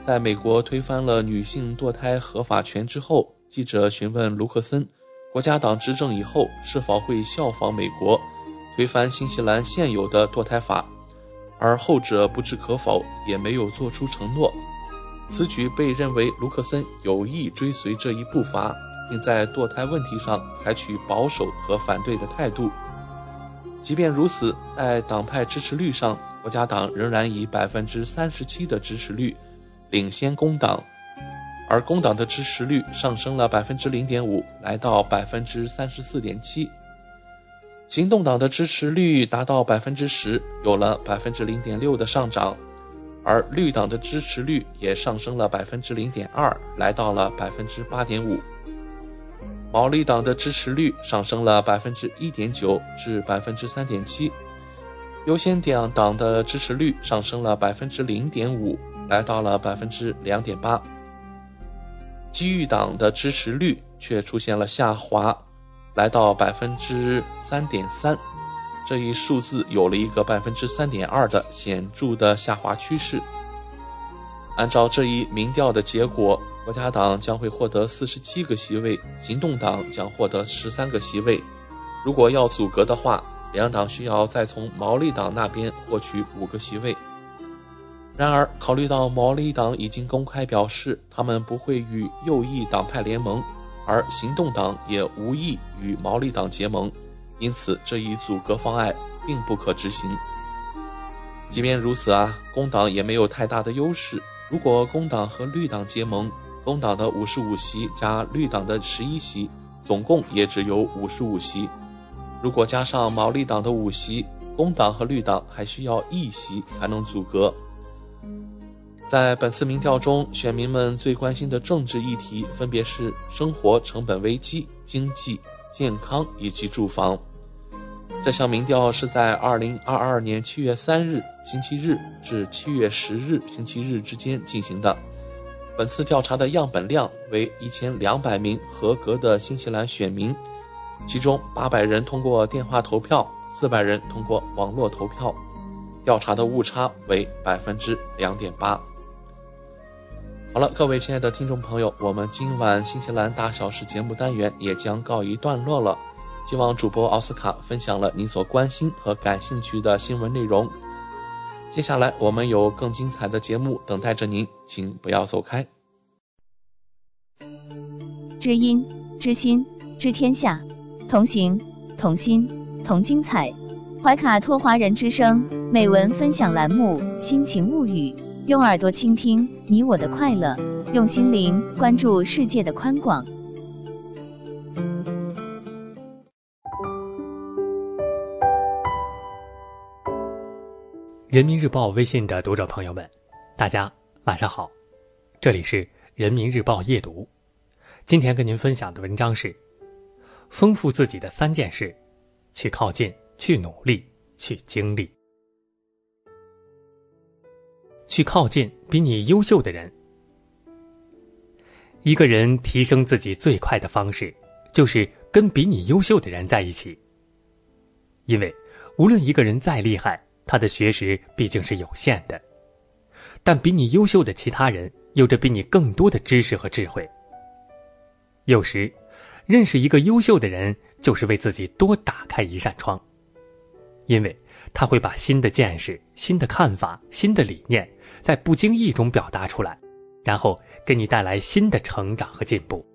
在美国推翻了女性堕胎合法权之后，记者询问卢克森，国家党执政以后是否会效仿美国，推翻新西兰现有的堕胎法，而后者不置可否，也没有做出承诺。此举被认为卢克森有意追随这一步伐，并在堕胎问题上采取保守和反对的态度。即便如此，在党派支持率上，国家党仍然以百分之三十七的支持率，领先工党，而工党的支持率上升了百分之零点五，来到百分之三十四点七。行动党的支持率达到百分之十，有了百分之零点六的上涨，而绿党的支持率也上升了百分之零点二，来到了百分之八点五。毛利党的支持率上升了百分之一点九至百分之三点七，优先党党的支持率上升了百分之零点五，来到了百分之两点八。机遇党的支持率却出现了下滑，来到百分之三点三，这一数字有了一个百分之三点二的显著的下滑趋势。按照这一民调的结果。国家党将会获得四十七个席位，行动党将获得十三个席位。如果要阻隔的话，两党需要再从毛利党那边获取五个席位。然而，考虑到毛利党已经公开表示他们不会与右翼党派联盟，而行动党也无意与毛利党结盟，因此这一阻隔方案并不可执行。即便如此啊，工党也没有太大的优势。如果工党和绿党结盟，工党的五十五席加绿党的十一席，总共也只有五十五席。如果加上毛利党的五席，工党和绿党还需要一席才能阻隔。在本次民调中，选民们最关心的政治议题分别是生活成本危机、经济、健康以及住房。这项民调是在二零二二年七月三日星期日至七月十日星期日之间进行的。本次调查的样本量为一千两百名合格的新西兰选民，其中八百人通过电话投票，四百人通过网络投票，调查的误差为百分之两点八。好了，各位亲爱的听众朋友，我们今晚新西兰大小事节目单元也将告一段落了。希望主播奥斯卡分享了您所关心和感兴趣的新闻内容。接下来我们有更精彩的节目等待着您，请不要走开。知音、知心、知天下，同行、同心、同精彩。怀卡托华人之声美文分享栏目《心情物语》，用耳朵倾听你我的快乐，用心灵关注世界的宽广。人民日报微信的读者朋友们，大家晚上好，这里是人民日报夜读。今天跟您分享的文章是：丰富自己的三件事，去靠近，去努力，去经历。去靠近比你优秀的人。一个人提升自己最快的方式，就是跟比你优秀的人在一起。因为无论一个人再厉害，他的学识毕竟是有限的，但比你优秀的其他人有着比你更多的知识和智慧。有时，认识一个优秀的人，就是为自己多打开一扇窗，因为他会把新的见识、新的看法、新的理念，在不经意中表达出来，然后给你带来新的成长和进步。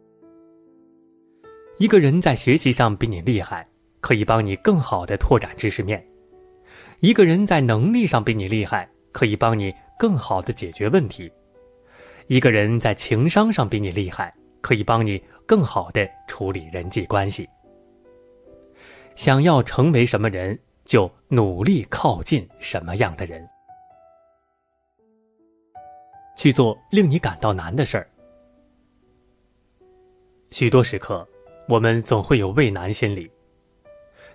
一个人在学习上比你厉害，可以帮你更好的拓展知识面。一个人在能力上比你厉害，可以帮你更好的解决问题；一个人在情商上比你厉害，可以帮你更好的处理人际关系。想要成为什么人，就努力靠近什么样的人，去做令你感到难的事儿。许多时刻，我们总会有畏难心理。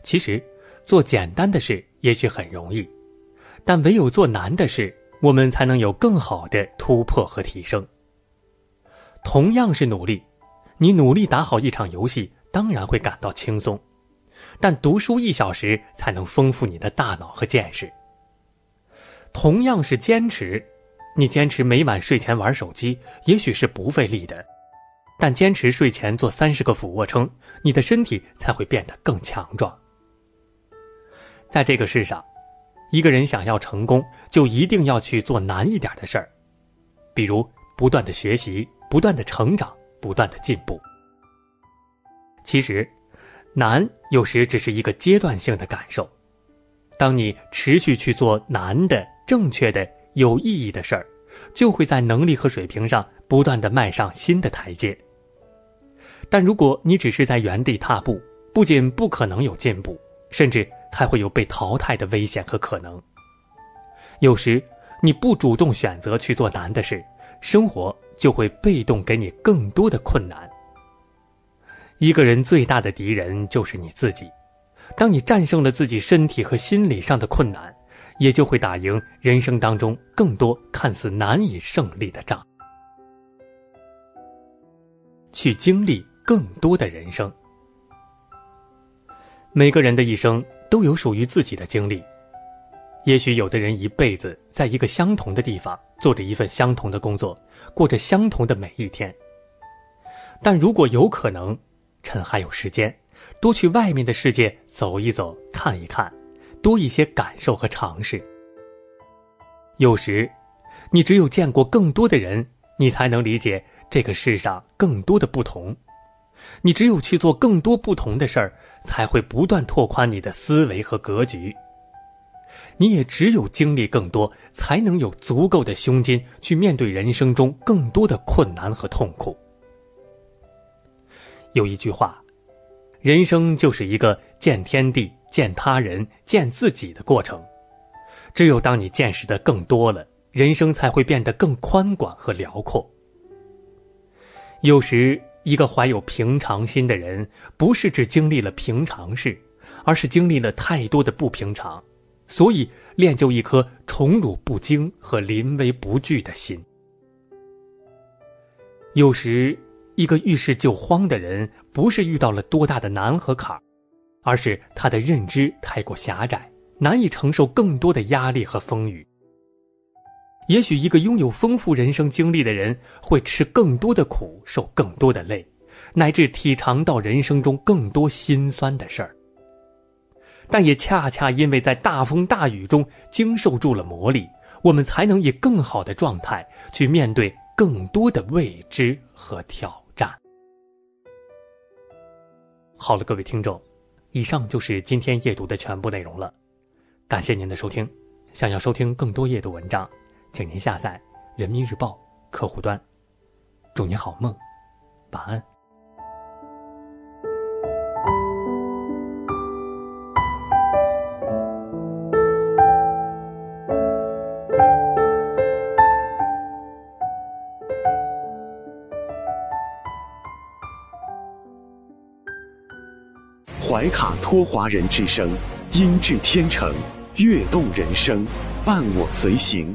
其实，做简单的事。也许很容易，但唯有做难的事，我们才能有更好的突破和提升。同样是努力，你努力打好一场游戏，当然会感到轻松；但读书一小时，才能丰富你的大脑和见识。同样是坚持，你坚持每晚睡前玩手机，也许是不费力的，但坚持睡前做三十个俯卧撑，你的身体才会变得更强壮。在这个世上，一个人想要成功，就一定要去做难一点的事儿，比如不断的学习、不断的成长、不断的进步。其实，难有时只是一个阶段性的感受。当你持续去做难的、正确的、有意义的事儿，就会在能力和水平上不断的迈上新的台阶。但如果你只是在原地踏步，不仅不可能有进步，甚至还会有被淘汰的危险和可能。有时你不主动选择去做难的事，生活就会被动给你更多的困难。一个人最大的敌人就是你自己。当你战胜了自己身体和心理上的困难，也就会打赢人生当中更多看似难以胜利的仗，去经历更多的人生。每个人的一生都有属于自己的经历，也许有的人一辈子在一个相同的地方做着一份相同的工作，过着相同的每一天。但如果有可能，趁还有时间。多去外面的世界走一走，看一看，多一些感受和尝试。有时，你只有见过更多的人，你才能理解这个世上更多的不同。你只有去做更多不同的事儿，才会不断拓宽你的思维和格局。你也只有经历更多，才能有足够的胸襟去面对人生中更多的困难和痛苦。有一句话。人生就是一个见天地、见他人、见自己的过程。只有当你见识的更多了，人生才会变得更宽广和辽阔。有时，一个怀有平常心的人，不是只经历了平常事，而是经历了太多的不平常，所以练就一颗宠辱不惊和临危不惧的心。有时。一个遇事就慌的人，不是遇到了多大的难和坎儿，而是他的认知太过狭窄，难以承受更多的压力和风雨。也许一个拥有丰富人生经历的人，会吃更多的苦，受更多的累，乃至体尝到人生中更多心酸的事儿。但也恰恰因为在大风大雨中经受住了磨砺，我们才能以更好的状态去面对更多的未知和挑战。好了，各位听众，以上就是今天夜读的全部内容了。感谢您的收听。想要收听更多夜读文章，请您下载人民日报客户端。祝您好梦，晚安。怀卡托华人之声，音质天成，悦动人生，伴我随行。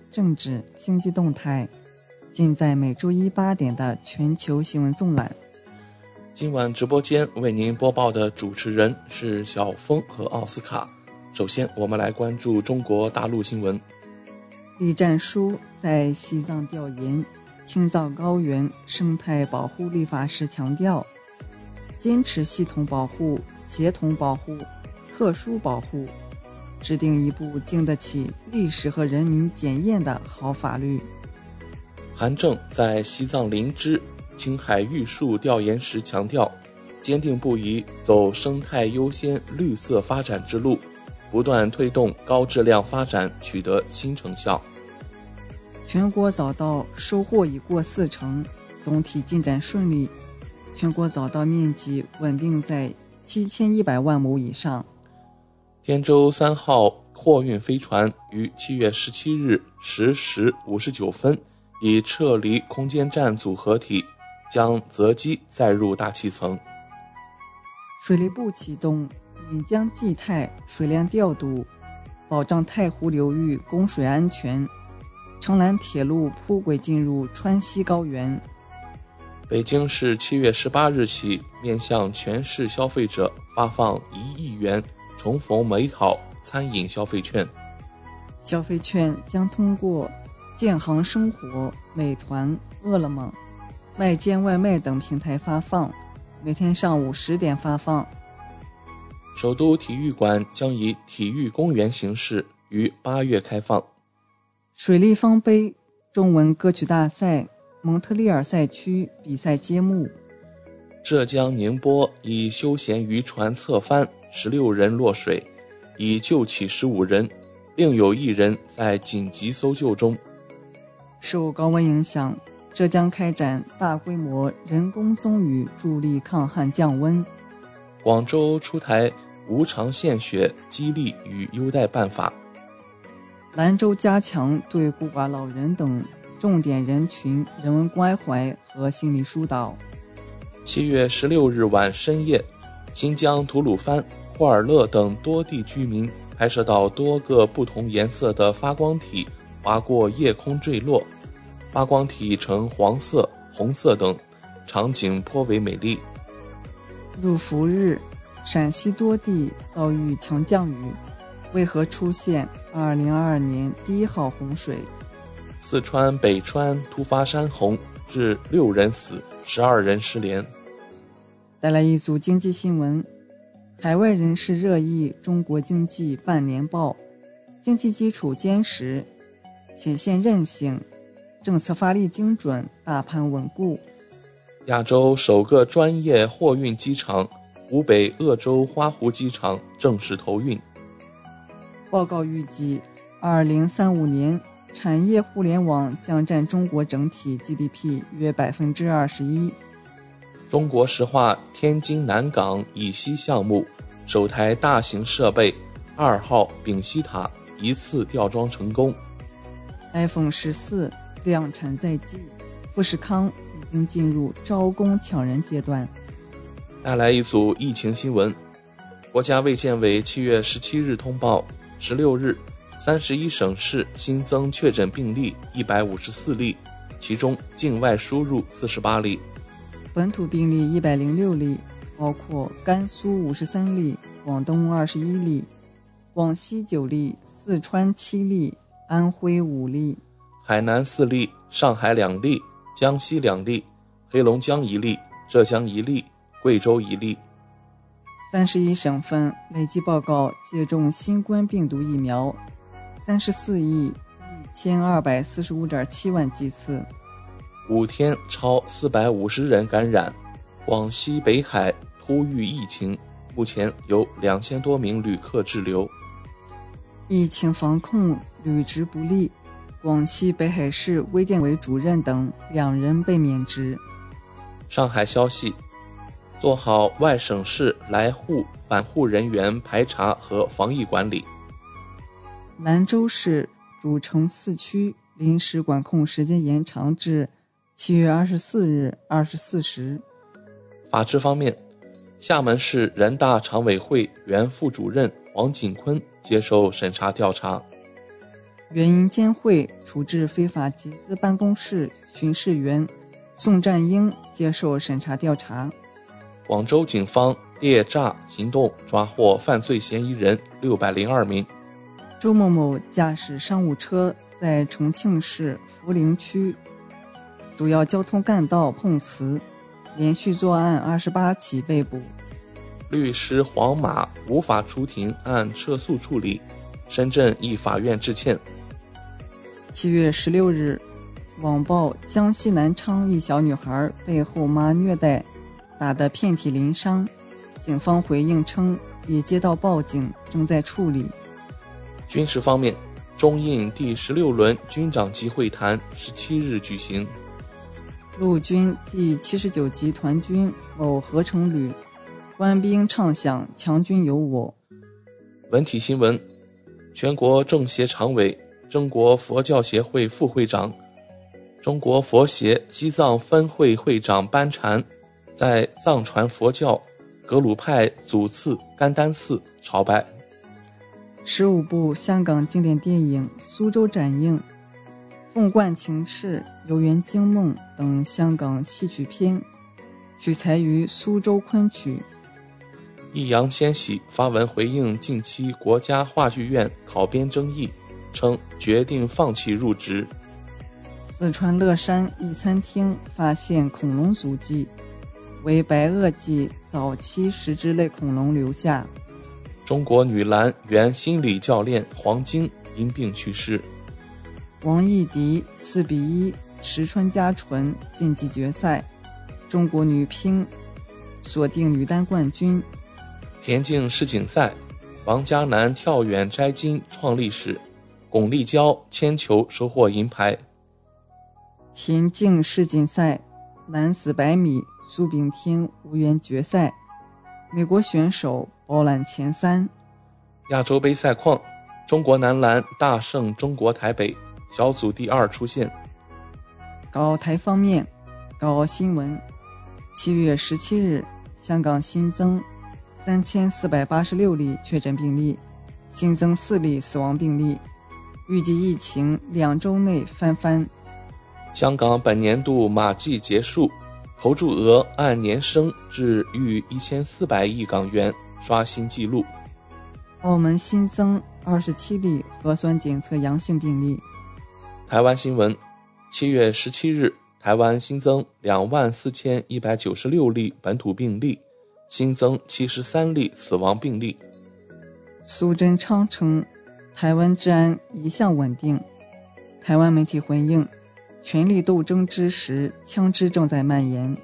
政治经济动态，尽在每周一八点的全球新闻纵览。今晚直播间为您播报的主持人是小峰和奥斯卡。首先，我们来关注中国大陆新闻。栗战书在西藏调研青藏高原生态保护立法时强调。坚持系统保护、协同保护、特殊保护，制定一部经得起历史和人民检验的好法律。韩正在西藏林芝青海玉树调研时强调，坚定不移走生态优先、绿色发展之路，不断推动高质量发展取得新成效。全国早稻收获已过四成，总体进展顺利。全国早稻面积稳定在七千一百万亩以上。天舟三号货运飞船于七月十七日十时五十九分已撤离空间站组合体，将择机载入大气层。水利部启动引江济泰水量调度，保障太湖流域供水安全。城兰铁路铺轨进入川西高原。北京市七月十八日起面向全市消费者发放一亿元“重逢美好”餐饮消费券。消费券将通过建行生活、美团、饿了么、麦煎外卖等平台发放，每天上午十点发放。首都体育馆将以体育公园形式于八月开放。水立方杯中文歌曲大赛蒙特利尔赛区比赛揭幕。浙江宁波以休闲渔船侧翻，十六人落水，已救起十五人，另有一人在紧急搜救中。受高温影响，浙江开展大规模人工松雨，助力抗旱降温。广州出台无偿献血激励与优待办法。兰州加强对孤寡老人等重点人群人文关怀和心理疏导。七月十六日晚深夜，新疆吐鲁番、霍尔勒等多地居民拍摄到多个不同颜色的发光体划过夜空坠落，发光体呈黄色、红色等，场景颇为美丽。入伏日，陕西多地遭遇强降雨，为何出现？2022年第一号洪水，四川北川突发山洪，致六人死，十二人失联。带来一组经济新闻：海外人士热议中国经济半年报，经济基础坚实，显现韧性，政策发力精准，大盘稳固。亚洲首个专业货运机场——湖北鄂州花湖机场正式投运。报告预计，二零三五年产业互联网将占中国整体 GDP 约百分之二十一。中国石化天津南港以西项目首台大型设备二号丙烯塔一次吊装成功。iPhone 十四量产在即，富士康已经进入招工抢人阶段。带来一组疫情新闻，国家卫健委七月十七日通报。十六日，三十一省市新增确诊病例一百五十四例，其中境外输入四十八例，本土病例一百零六例，包括甘肃五十三例，广东二十一例，广西九例，四川七例，安徽五例，海南四例，上海两例，江西两例，黑龙江一例，浙江一例，贵州一例。三十一省份累计报告接种新冠病毒疫苗三十四亿一千二百四十五点七万剂次，五天超四百五十人感染。广西北海突遇疫情，目前有两千多名旅客滞留。疫情防控履职不力，广西北海市卫健委主任等两人被免职。上海消息。做好外省市来沪返沪人员排查和防疫管理。兰州市主城四区临时管控时间延长至七月二十四日二十四时。法治方面，厦门市人大常委会原副主任黄锦坤接受审查调查。原银监会处置非法集资办公室巡视员宋占英接受审查调查。广州警方猎诈行动抓获犯罪嫌疑人六百零二名。周某某驾驶商务车在重庆市涪陵区主要交通干道碰瓷，连续作案二十八起被捕。律师黄马无法出庭按撤诉处理，深圳一法院致歉。七月十六日，网曝江西南昌一小女孩被后妈虐待。打得遍体鳞伤，警方回应称已接到报警，正在处理。军事方面，中印第十六轮军长级会谈十七日举行。陆军第七十九集团军某合成旅官兵唱响“强军有我”。文体新闻：全国政协常委、中国佛教协会副会长、中国佛协西藏分会会长班禅在藏传佛教格鲁派祖次甘丹寺朝拜。十五部香港经典电影苏州展映，《凤冠情事》《游园惊梦》等香港戏曲片取材于苏州昆曲。易烊千玺发文回应近期国家话剧院考编争议，称决定放弃入职。四川乐山一餐厅发现恐龙足迹，为白垩纪早期食之类恐龙留下。中国女篮原心理教练黄晶因病去世。王艺迪四比一石川佳纯晋级决赛，中国女乒锁定女单冠军。田径世锦赛，王嘉男跳远摘金创历史，巩立姣铅球收获银牌。田径世锦赛，男子百米，苏炳添无缘决赛，美国选手包揽前三。亚洲杯赛况，中国男篮大胜中国台北，小组第二出线。港澳台方面，港澳新闻：七月十七日，香港新增三千四百八十六例确诊病例，新增四例死亡病例，预计疫情两周内翻番。香港本年度马季结束，投注额按年升至逾一千四百亿港元，刷新纪录。澳门新增二十七例核酸检测阳性病例。台湾新闻：七月十七日，台湾新增两万四千一百九十六例本土病例，新增七十三例死亡病例。苏贞昌称，台湾治安一向稳定。台湾媒体回应。权力斗争之时，枪支正在蔓延。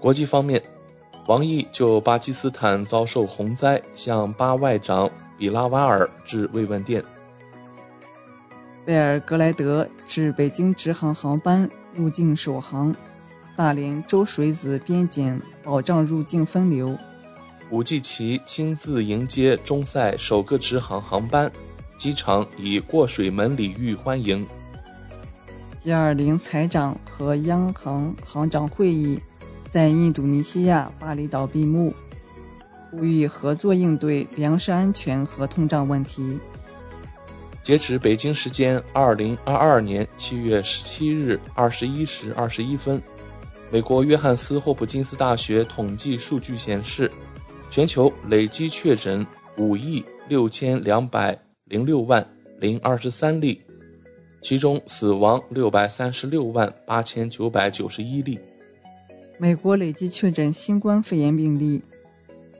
国际方面，王毅就巴基斯坦遭受洪灾向巴外长比拉瓦尔致慰问电。贝尔格莱德至北京直航航班入境首航，大连周水子边检保障入境分流。武继奇亲自迎接中赛首个直航航班，机场以过水门礼遇欢迎。G20 财长和央行行长会议在印度尼西亚巴厘岛闭幕，呼吁合作应对粮食安全和通胀问题。截止北京时间二零二二年七月十七日二十一时二十一分，美国约翰斯霍普金斯大学统计数据显示，全球累计确诊五亿六千两百零六万零二十三例。其中死亡六百三十六万八千九百九十一例。美国累计确诊新冠肺炎病例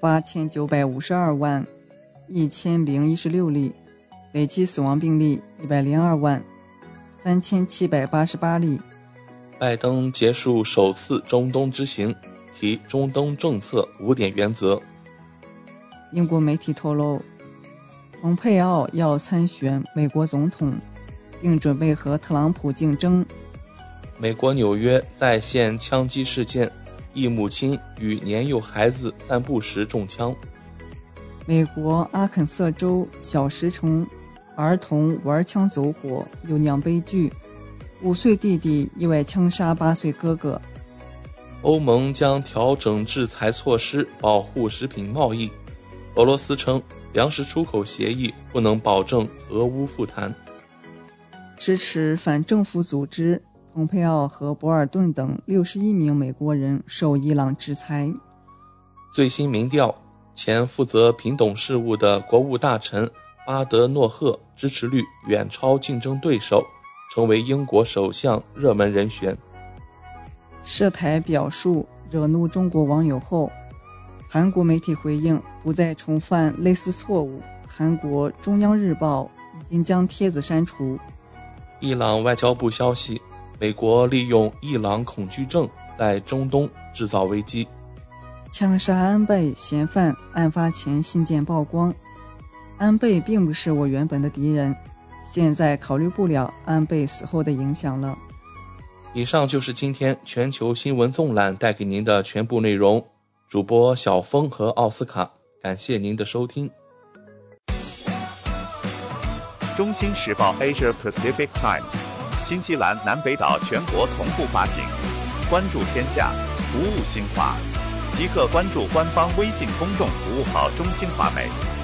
八千九百五十二万一千零一十六例，累计死亡病例一百零二万三千七百八十八例。拜登结束首次中东之行，提中东政策五点原则。英国媒体透露，蓬佩奥要参选美国总统。并准备和特朗普竞争。美国纽约再现枪击事件，一母亲与年幼孩子散步时中枪。美国阿肯色州小石城儿童玩枪走火，又酿悲剧，五岁弟弟意外枪杀八岁哥哥。欧盟将调整制裁措施，保护食品贸易。俄罗斯称，粮食出口协议不能保证俄乌复谈。支持反政府组织，蓬佩奥和博尔顿等六十一名美国人受伊朗制裁。最新民调，前负责平等事务的国务大臣巴德诺赫支持率远超竞争对手，成为英国首相热门人选。涉台表述惹怒中国网友后，韩国媒体回应不再重犯类似错误。韩国中央日报已经将帖子删除。伊朗外交部消息：美国利用伊朗恐惧症在中东制造危机。枪杀安倍嫌犯案发前信件曝光，安倍并不是我原本的敌人，现在考虑不了安倍死后的影响了。以上就是今天全球新闻纵览带给您的全部内容。主播小峰和奥斯卡，感谢您的收听。中新时报 Asia Pacific Times。新西兰南北岛全国同步发行。关注天下，服务新华，即刻关注官方微信公众服务号“中新华媒”，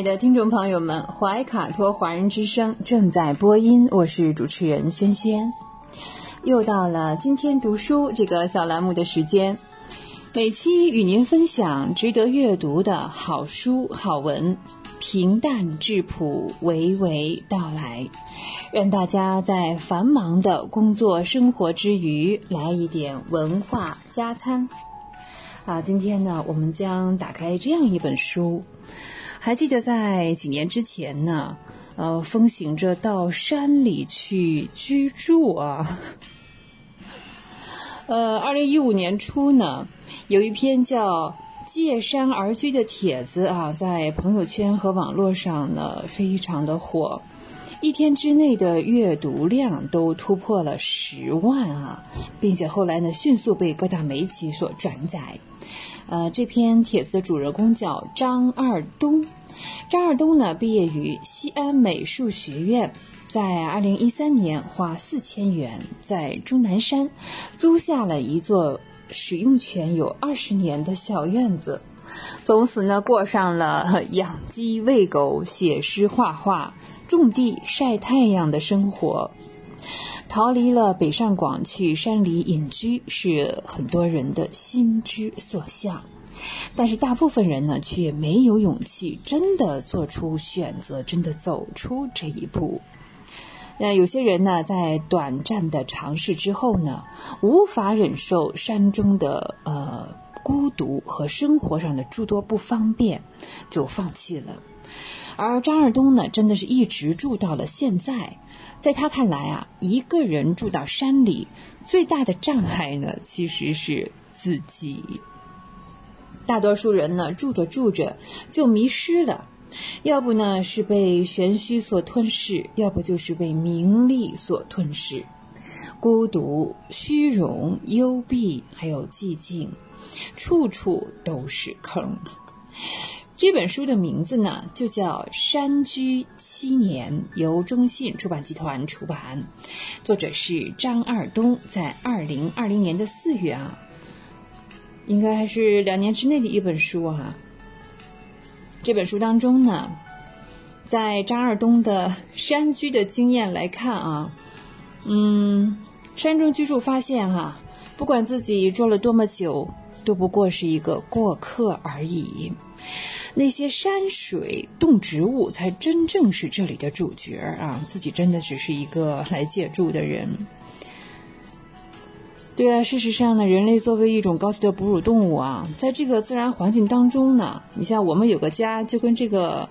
爱的听众朋友们，怀卡托华人之声正在播音，我是主持人轩轩。又到了今天读书这个小栏目的时间，每期与您分享值得阅读的好书好文，平淡质朴，娓娓道来，让大家在繁忙的工作生活之余来一点文化加餐。啊，今天呢，我们将打开这样一本书，还记得在几年之前呢？呃，风行着到山里去居住啊。呃，二零一五年初呢，有一篇叫“借山而居”的帖子啊，在朋友圈和网络上呢，非常的火，一天之内的阅读量都突破了十万啊，并且后来呢，迅速被各大媒体所转载。呃，这篇帖子的主人公叫张二东。张二东呢，毕业于西安美术学院，在二零一三年花四千元在终南山租下了一座使用权有二十年的小院子，从此呢，过上了养鸡喂狗、写诗画画、种地晒太阳的生活。逃离了北上广去山里隐居，是很多人的心之所向。但是大部分人呢，却没有勇气真的做出选择，真的走出这一步。那有些人呢，在短暂的尝试之后呢，无法忍受山中的呃孤独和生活上的诸多不方便，就放弃了。而张二东呢，真的是一直住到了现在。在他看来啊，一个人住到山里，最大的障碍呢，其实是自己。大多数人呢，住着住着就迷失了，要不呢是被玄虚所吞噬，要不就是被名利所吞噬。孤独、虚荣、幽闭，还有寂静，处处都是坑。这本书的名字呢，就叫《山居七年》，由中信出版集团出版，作者是张二东，在二零二零年的四月啊。应该还是两年之内的一本书啊。这本书当中呢，在张二东的山居的经验来看啊，嗯，山中居住发现哈，不管自己住了多么久，都不过是一个过客而已。那些山水动植物才真正是这里的主角啊，自己真的只是一个来借住的人。对啊，事实上呢，人类作为一种高级的哺乳动物啊，在这个自然环境当中呢，你像我们有个家，就跟这个，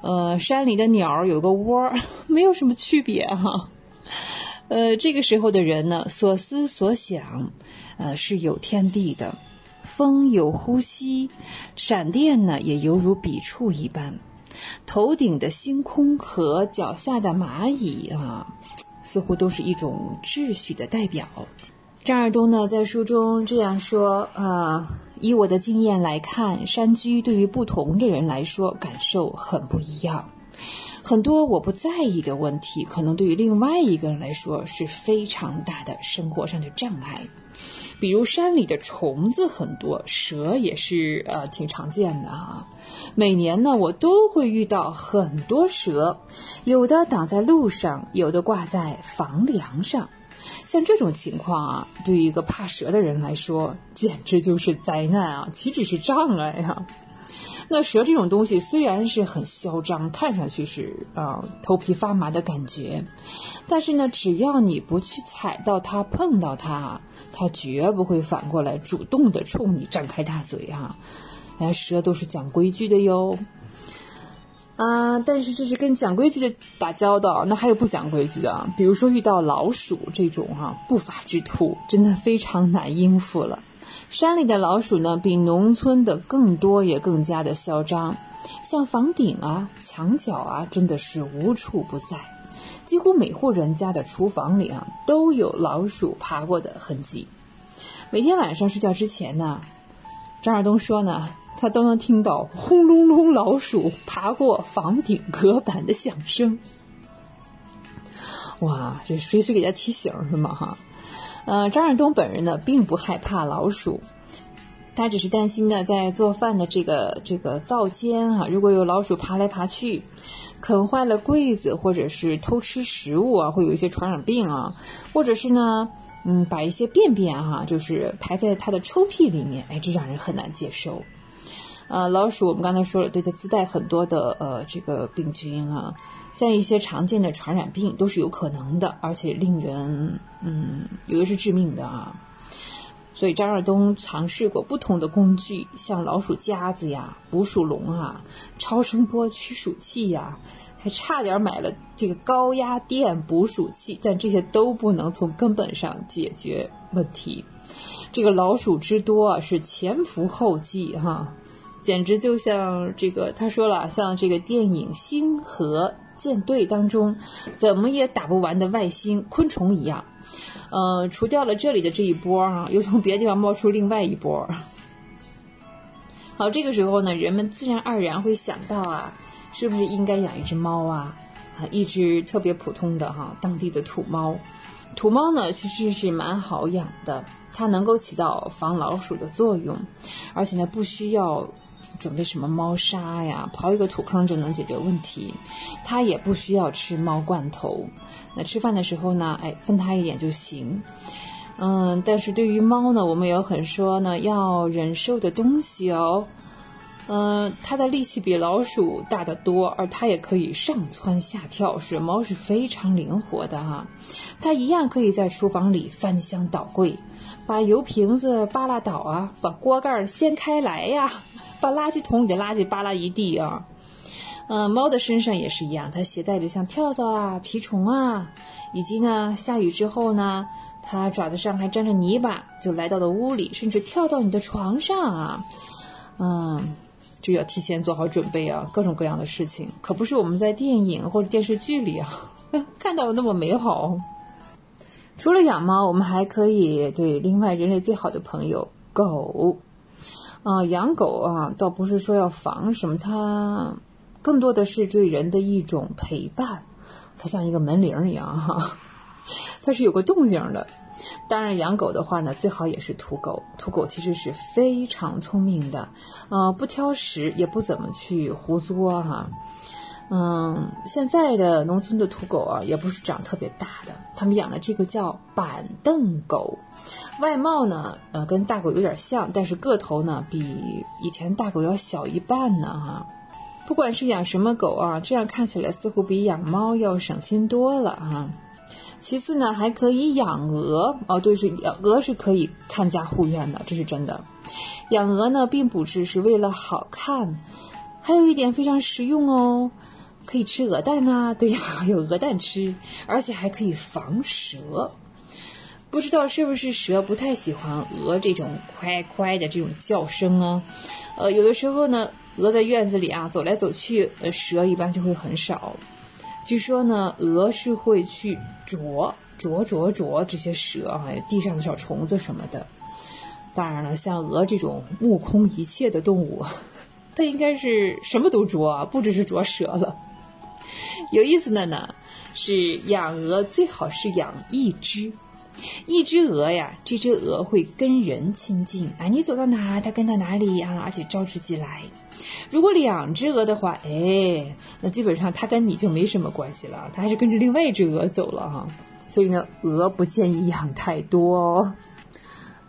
呃，山里的鸟有个窝，没有什么区别哈。呃，这个时候的人呢，所思所想，呃，是有天地的，风有呼吸，闪电呢也犹如笔触一般，头顶的星空和脚下的蚂蚁啊，似乎都是一种秩序的代表。张二东呢，在书中这样说啊：以我的经验来看，山居对于不同的人来说，感受很不一样。很多我不在意的问题，可能对于另外一个人来说是非常大的生活上的障碍。比如山里的虫子很多，蛇也是呃挺常见的啊。每年呢，我都会遇到很多蛇，有的挡在路上，有的挂在房梁上。像这种情况啊，对于一个怕蛇的人来说，简直就是灾难啊，岂止是障碍呀！那蛇这种东西虽然是很嚣张，看上去是啊头皮发麻的感觉，但是呢，只要你不去踩到它、碰到它，它绝不会反过来主动的冲你张开大嘴啊！哎，蛇都是讲规矩的哟。啊，但是这是跟讲规矩的打交道，那还有不讲规矩的，比如说遇到老鼠这种哈不法之徒，真的非常难应付了。山里的老鼠呢，比农村的更多，也更加的嚣张，像房顶啊、墙角啊，真的是无处不在，几乎每户人家的厨房里啊，都有老鼠爬过的痕迹。每天晚上睡觉之前呢，张二东说呢。他都能听到轰隆隆老鼠爬过房顶隔板的响声。哇，这随时给他提醒是吗？哈，呃，张二东本人呢并不害怕老鼠，他只是担心呢，在做饭的这个这个灶间啊，如果有老鼠爬来爬去，啃坏了柜子，或者是偷吃食物啊，会有一些传染病啊，或者是呢，嗯，把一些便便哈，就是排在它的抽屉里面，哎，这让人很难接受。呃，老鼠我们刚才说了，对它自带很多的呃这个病菌啊，像一些常见的传染病都是有可能的，而且令人嗯有的是致命的啊。所以张二东尝试过不同的工具，像老鼠夹子呀、捕鼠笼啊、超声波驱鼠器呀，还差点买了这个高压电捕鼠器，但这些都不能从根本上解决问题。这个老鼠之多啊，是前赴后继哈。简直就像这个，他说了，像这个电影《星河舰队》当中，怎么也打不完的外星昆虫一样。呃，除掉了这里的这一波啊，又从别的地方冒出另外一波。好，这个时候呢，人们自然而然会想到啊，是不是应该养一只猫啊？啊，一只特别普通的哈，当地的土猫。土猫呢，其实是蛮好养的，它能够起到防老鼠的作用，而且呢，不需要。准备什么猫砂呀？刨一个土坑就能解决问题。它也不需要吃猫罐头。那吃饭的时候呢？哎，分它一点就行。嗯，但是对于猫呢，我们有很说呢要忍受的东西哦。嗯，它的力气比老鼠大得多，而它也可以上蹿下跳。是猫是非常灵活的哈。它一样可以在厨房里翻箱倒柜，把油瓶子扒拉倒啊，把锅盖掀开来呀。把垃圾桶里的垃圾扒拉一地啊！嗯，猫的身上也是一样，它携带着像跳蚤啊、蜱虫啊，以及呢，下雨之后呢，它爪子上还沾着泥巴，就来到了屋里，甚至跳到你的床上啊！嗯，就要提前做好准备啊，各种各样的事情，可不是我们在电影或者电视剧里啊 看到的那么美好。除了养猫，我们还可以对另外人类最好的朋友狗。啊，养狗啊，倒不是说要防什么，它更多的是对人的一种陪伴。它像一个门铃一样哈，它是有个动静的。当然，养狗的话呢，最好也是土狗。土狗其实是非常聪明的，啊，不挑食，也不怎么去胡作哈。嗯，现在的农村的土狗啊，也不是长特别大的，他们养的这个叫板凳狗。外貌呢，呃，跟大狗有点像，但是个头呢，比以前大狗要小一半呢，哈。不管是养什么狗啊，这样看起来似乎比养猫要省心多了哈。其次呢，还可以养鹅哦，对，是鹅是可以看家护院的，这是真的。养鹅呢，并不只是为了好看，还有一点非常实用哦，可以吃鹅蛋啊，对呀，有鹅蛋吃，而且还可以防蛇。不知道是不是蛇不太喜欢鹅这种快快的这种叫声啊？呃，有的时候呢，鹅在院子里啊走来走去，呃，蛇一般就会很少。据说呢，鹅是会去啄啄啄啄这些蛇啊，地上的小虫子什么的。当然了，像鹅这种目空一切的动物，它应该是什么都啄，不只是啄蛇了。有意思的呢，是养鹅最好是养一只。一只鹅呀，这只鹅会跟人亲近啊，你走到哪，它跟到哪里啊，而且招之即来。如果两只鹅的话，哎，那基本上它跟你就没什么关系了，它还是跟着另外一只鹅走了哈。所以呢，鹅不建议养太多哦。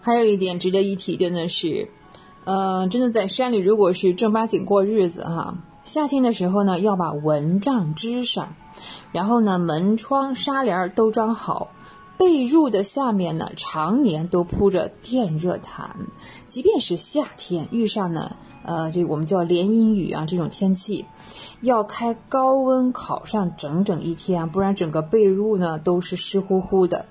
还有一点值得一提的呢是，呃，真的在山里，如果是正八经过日子哈，夏天的时候呢，要把蚊帐支上，然后呢，门窗纱帘都装好。被褥的下面呢，常年都铺着电热毯，即便是夏天遇上呢，呃，这我们叫连阴雨啊这种天气，要开高温烤上整整一天，不然整个被褥呢都是湿乎乎的。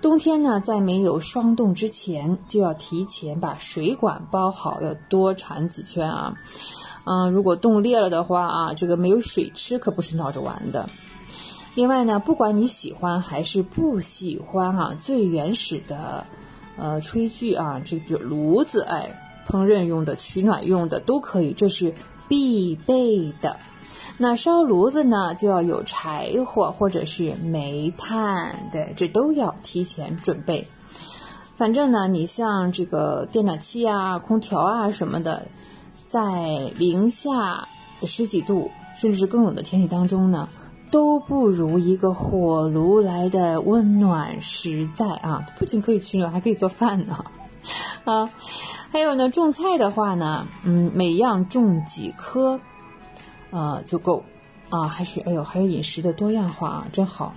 冬天呢，在没有霜冻之前，就要提前把水管包好，要多缠几圈啊。嗯，如果冻裂了的话啊，这个没有水吃可不是闹着玩的。另外呢，不管你喜欢还是不喜欢啊，最原始的，呃，炊具啊，这个炉子，哎，烹饪用的、取暖用的都可以，这是必备的。那烧炉子呢，就要有柴火或者是煤炭，对，这都要提前准备。反正呢，你像这个电暖气啊、空调啊什么的，在零下十几度甚至更冷的天气当中呢。都不如一个火炉来的温暖实在啊！不仅可以取暖，还可以做饭呢。啊，还有呢，种菜的话呢，嗯，每样种几棵，啊，就够。啊，还是哎呦，还有饮食的多样化啊，真好。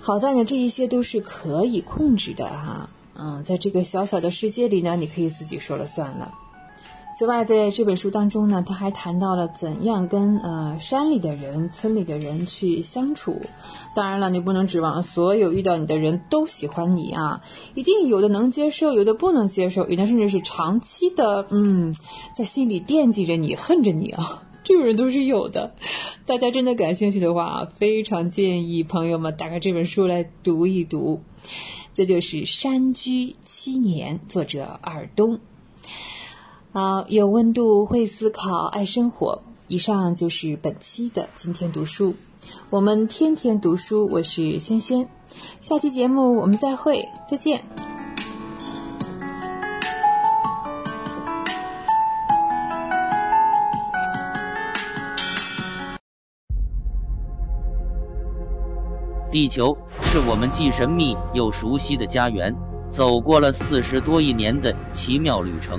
好在呢，这一些都是可以控制的哈。嗯，在这个小小的世界里呢，你可以自己说了算了。此外，在这本书当中呢，他还谈到了怎样跟呃山里的人、村里的人去相处。当然了，你不能指望所有遇到你的人都喜欢你啊，一定有的能接受，有的不能接受，有的甚至是长期的，嗯，在心里惦记着你、恨着你啊，这种人都是有的。大家真的感兴趣的话，非常建议朋友们打开这本书来读一读。这就是《山居七年》，作者尔东。好，有温度，会思考，爱生活。以上就是本期的今天读书。我们天天读书，我是轩轩。下期节目我们再会，再见。地球是我们既神秘又熟悉的家园，走过了四十多亿年的奇妙旅程。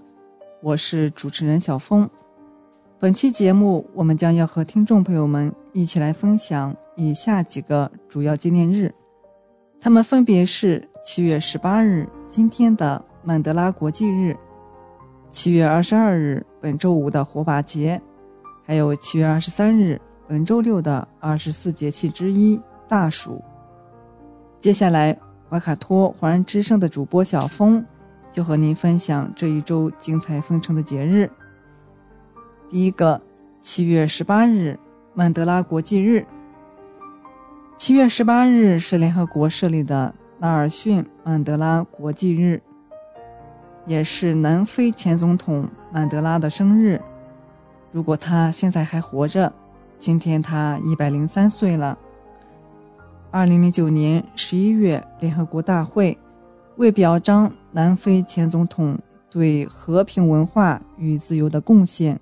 我是主持人小峰。本期节目，我们将要和听众朋友们一起来分享以下几个主要纪念日，他们分别是七月十八日今天的曼德拉国际日，七月二十二日本周五的火把节，还有七月二十三日本周六的二十四节气之一大暑。接下来，瓦卡托华人之声的主播小峰。就和您分享这一周精彩纷呈的节日。第一个，七月十八日，曼德拉国际日。七月十八日是联合国设立的纳尔逊·曼德拉国际日，也是南非前总统曼德拉的生日。如果他现在还活着，今天他一百零三岁了。二零零九年十一月，联合国大会。为表彰南非前总统对和平、文化与自由的贡献，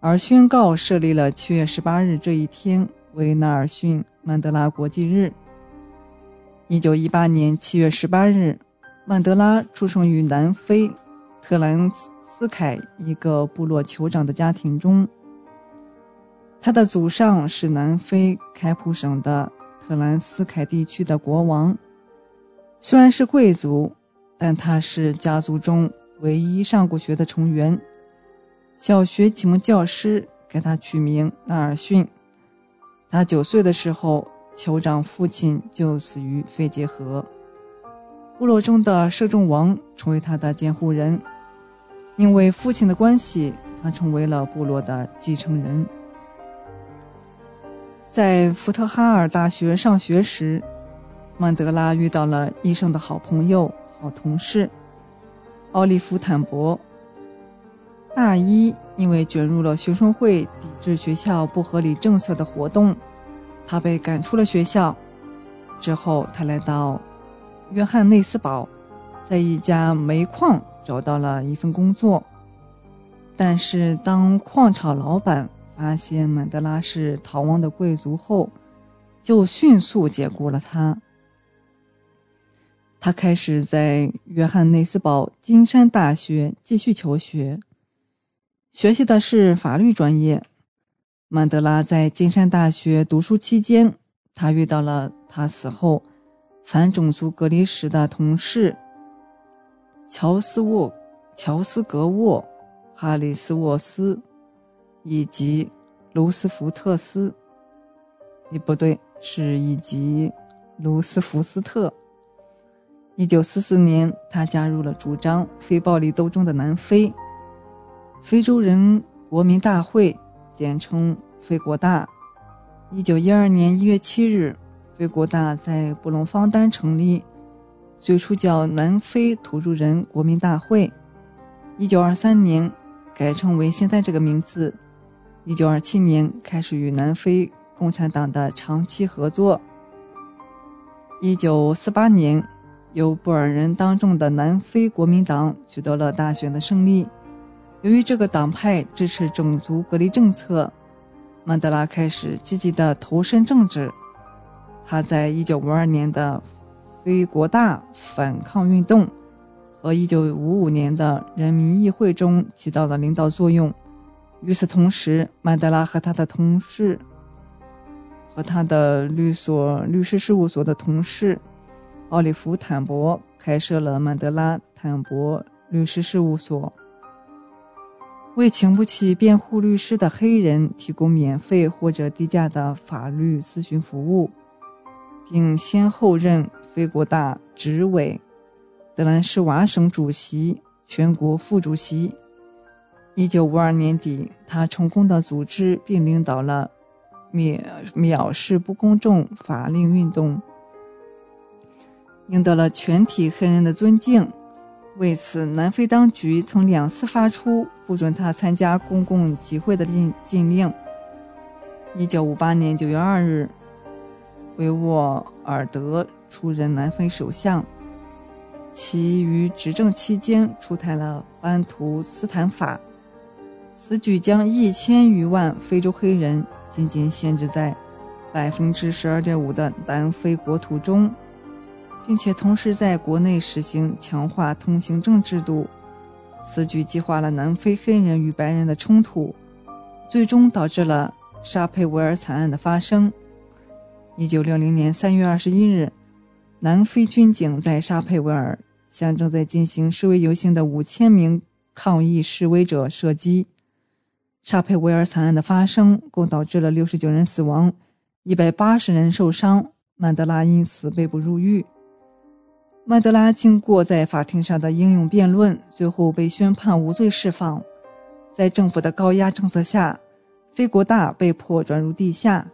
而宣告设立了七月十八日这一天为纳尔逊·曼德拉国际日。一九一八年七月十八日，曼德拉出生于南非特兰斯凯一个部落酋长的家庭中。他的祖上是南非开普省的特兰斯凯地区的国王。虽然是贵族，但他是家族中唯一上过学的成员。小学启蒙教师给他取名纳尔逊。他九岁的时候，酋长父亲就死于肺结核。部落中的摄政王成为他的监护人。因为父亲的关系，他成为了部落的继承人。在福特哈尔大学上学时，曼德拉遇到了医生的好朋友、好同事奥利弗·坦博。大一因为卷入了学生会抵制学校不合理政策的活动，他被赶出了学校。之后，他来到约翰内斯堡，在一家煤矿找到了一份工作。但是，当矿场老板发现曼德拉是逃亡的贵族后，就迅速解雇了他。他开始在约翰内斯堡金山大学继续求学。学习的是法律专业。曼德拉在金山大学读书期间，他遇到了他死后反种族隔离时的同事乔斯沃、乔斯格沃、哈里斯沃斯以及卢斯福特斯。也不对，是以及卢斯福斯特。一九四四年，他加入了主张非暴力斗争的南非。非洲人国民大会，简称非国大。一九一二年一月七日，非国大在布隆方丹成立，最初叫南非土著人国民大会。一九二三年改称为现在这个名字。一九二七年开始与南非共产党的长期合作。一九四八年，由布尔人当政的南非国民党取得了大选的胜利。由于这个党派支持种族隔离政策，曼德拉开始积极地投身政治。他在1952年的非国大反抗运动和1955年的人民议会中起到了领导作用。与此同时，曼德拉和他的同事和他的律所律师事务所的同事奥利弗·坦博开设了曼德拉·坦博律师事务所。为请不起辩护律师的黑人提供免费或者低价的法律咨询服务，并先后任非国大执委、德兰士瓦省主席、全国副主席。一九五二年底，他成功的组织并领导了蔑藐视不公正法令运动，赢得了全体黑人的尊敬。为此，南非当局曾两次发出不准他参加公共集会的禁禁令。一九五八年九月二日，维沃尔德出任南非首相，其于执政期间出台了班图斯坦法，此举将一千余万非洲黑人仅仅限制在百分之十二点五的南非国土中。并且同时在国内实行强化通行证制度，此举激化了南非黑人与白人的冲突，最终导致了沙佩维尔惨案的发生。一九六零年三月二十一日，南非军警在沙佩维尔向正在进行示威游行的五千名抗议示威者射击。沙佩维尔惨案的发生共导致了六十九人死亡，一百八十人受伤。曼德拉因此被捕入狱。曼德拉经过在法庭上的英勇辩论，最后被宣判无罪释放。在政府的高压政策下，非国大被迫转入地下，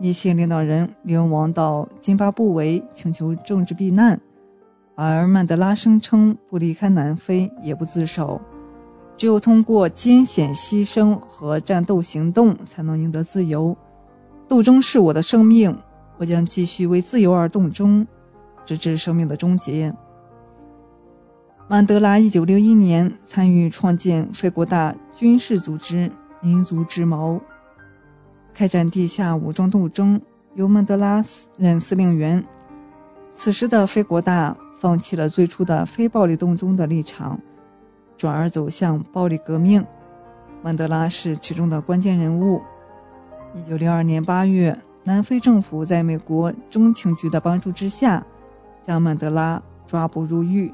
一些领导人流亡到津巴布韦请求政治避难，而曼德拉声称不离开南非也不自首，只有通过艰险牺牲和战斗行动才能赢得自由。斗争是我的生命，我将继续为自由而斗争。直至生命的终结。曼德拉1961年参与创建非国大军事组织“民族之矛”，开展地下武装斗争，由曼德拉任司令员。此时的非国大放弃了最初的非暴力斗争的立场，转而走向暴力革命。曼德拉是其中的关键人物。1962年8月，南非政府在美国中情局的帮助之下。将曼德拉抓捕入狱，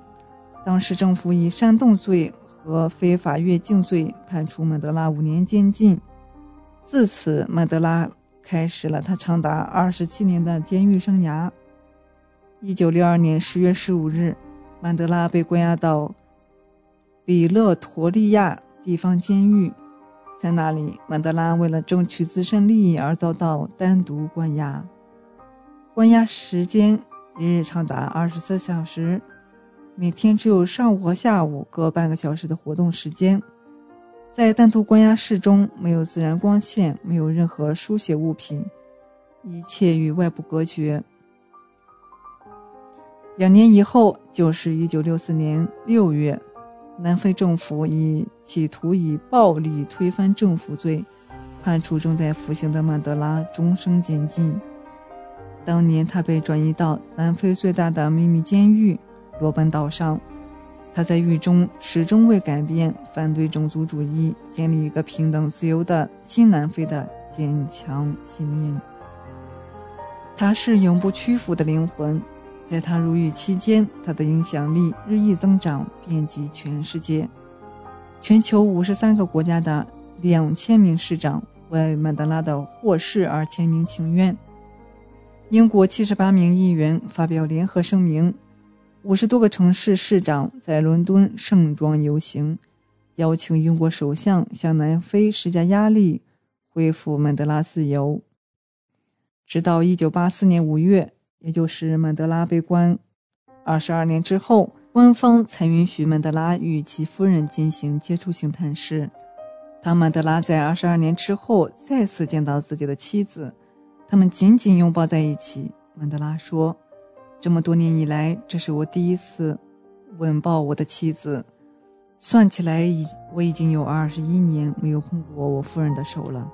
当时政府以煽动罪和非法越境罪判处曼德拉五年监禁。自此，曼德拉开始了他长达二十七年的监狱生涯。一九六二年十月十五日，曼德拉被关押到比勒陀利亚地方监狱，在那里，曼德拉为了争取自身利益而遭到单独关押，关押时间一日长达二十四小时，每天只有上午和下午各半个小时的活动时间。在单独关押室中，没有自然光线，没有任何书写物品，一切与外部隔绝。两年以后，就是一九六四年六月，南非政府以企图以暴力推翻政府罪，判处正在服刑的曼德拉终生监禁。当年，他被转移到南非最大的秘密监狱——罗本岛上。他在狱中始终未改变反对种族主义、建立一个平等自由的新南非的坚强信念。他是永不屈服的灵魂。在他入狱期间，他的影响力日益增长，遍及全世界。全球五十三个国家的两千名市长为曼德拉的获释而签名请愿。英国七十八名议员发表联合声明，五十多个城市市长在伦敦盛装游行，邀请英国首相向南非施加压力，恢复曼德拉自由。直到一九八四年五月。也就是曼德拉被关二十二年之后，官方才允许曼德拉与其夫人进行接触性探视。当曼德拉在二十二年之后再次见到自己的妻子，他们紧紧拥抱在一起。曼德拉说：“这么多年以来，这是我第一次吻抱我的妻子。算起来，已我已经有二十一年没有碰过我夫人的手了。”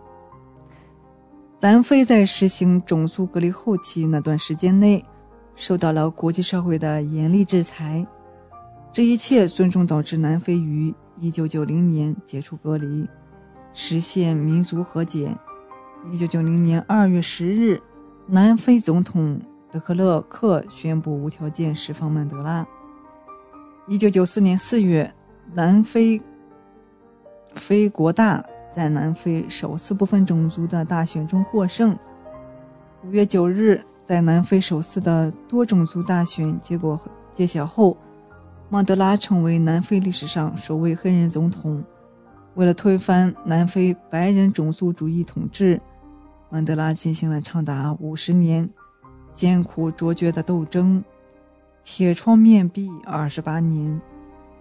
南非在实行种族隔离后期那段时间内，受到了国际社会的严厉制裁。这一切最终导致南非于1990年解除隔离，实现民族和解。1990年2月10日，南非总统德克勒克宣布无条件释放曼德拉。1994年4月，南非非国大。在南非首次不分种族的大选中获胜。五月九日，在南非首次的多种族大选结果揭晓后，曼德拉成为南非历史上首位黑人总统。为了推翻南非白人种族主义统治，曼德拉进行了长达五十年艰苦卓绝的斗争，铁窗面壁二十八年，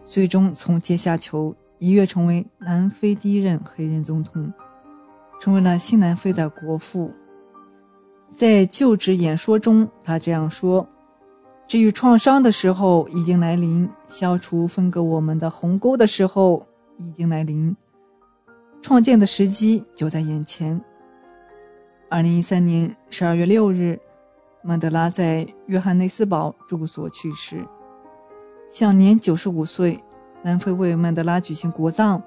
最终从阶下囚。一跃成为南非第一任黑人总统，成为了新南非的国父。在就职演说中，他这样说：“治愈创伤的时候已经来临，消除分割我们的鸿沟的时候已经来临，创建的时机就在眼前。”二零一三年十二月六日，曼德拉在约翰内斯堡住所去世，享年九十五岁。南非为曼德拉举行国葬，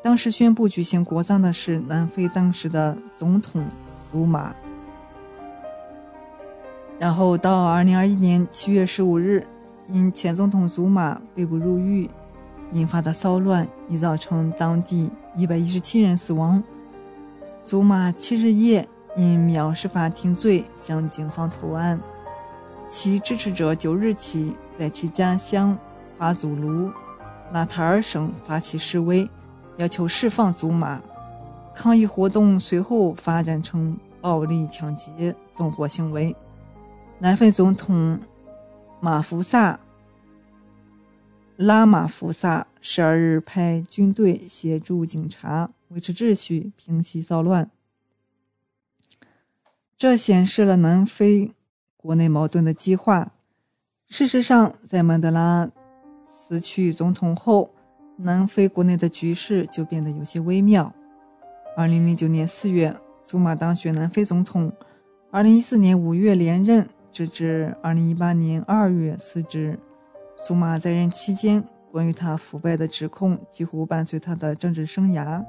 当时宣布举行国葬的是南非当时的总统祖马。然后到二零二一年七月十五日，因前总统祖马被捕入狱引发的骚乱，已造成当地一百一十七人死亡。祖马七日夜因藐视法庭罪向警方投案，其支持者九日起在其家乡巴祖卢。纳塔尔省发起示威，要求释放祖马。抗议活动随后发展成暴力抢劫纵火行为。南非总统马福萨拉马福萨十二日派军队协助警察维持秩序，平息骚乱。这显示了南非国内矛盾的激化。事实上，在曼德拉。辞去总统后，南非国内的局势就变得有些微妙。二零零九年四月，祖马当选南非总统；二零一四年五月连任，直至二零一八年二月辞职。祖马在任期间，关于他腐败的指控几乎伴随他的政治生涯。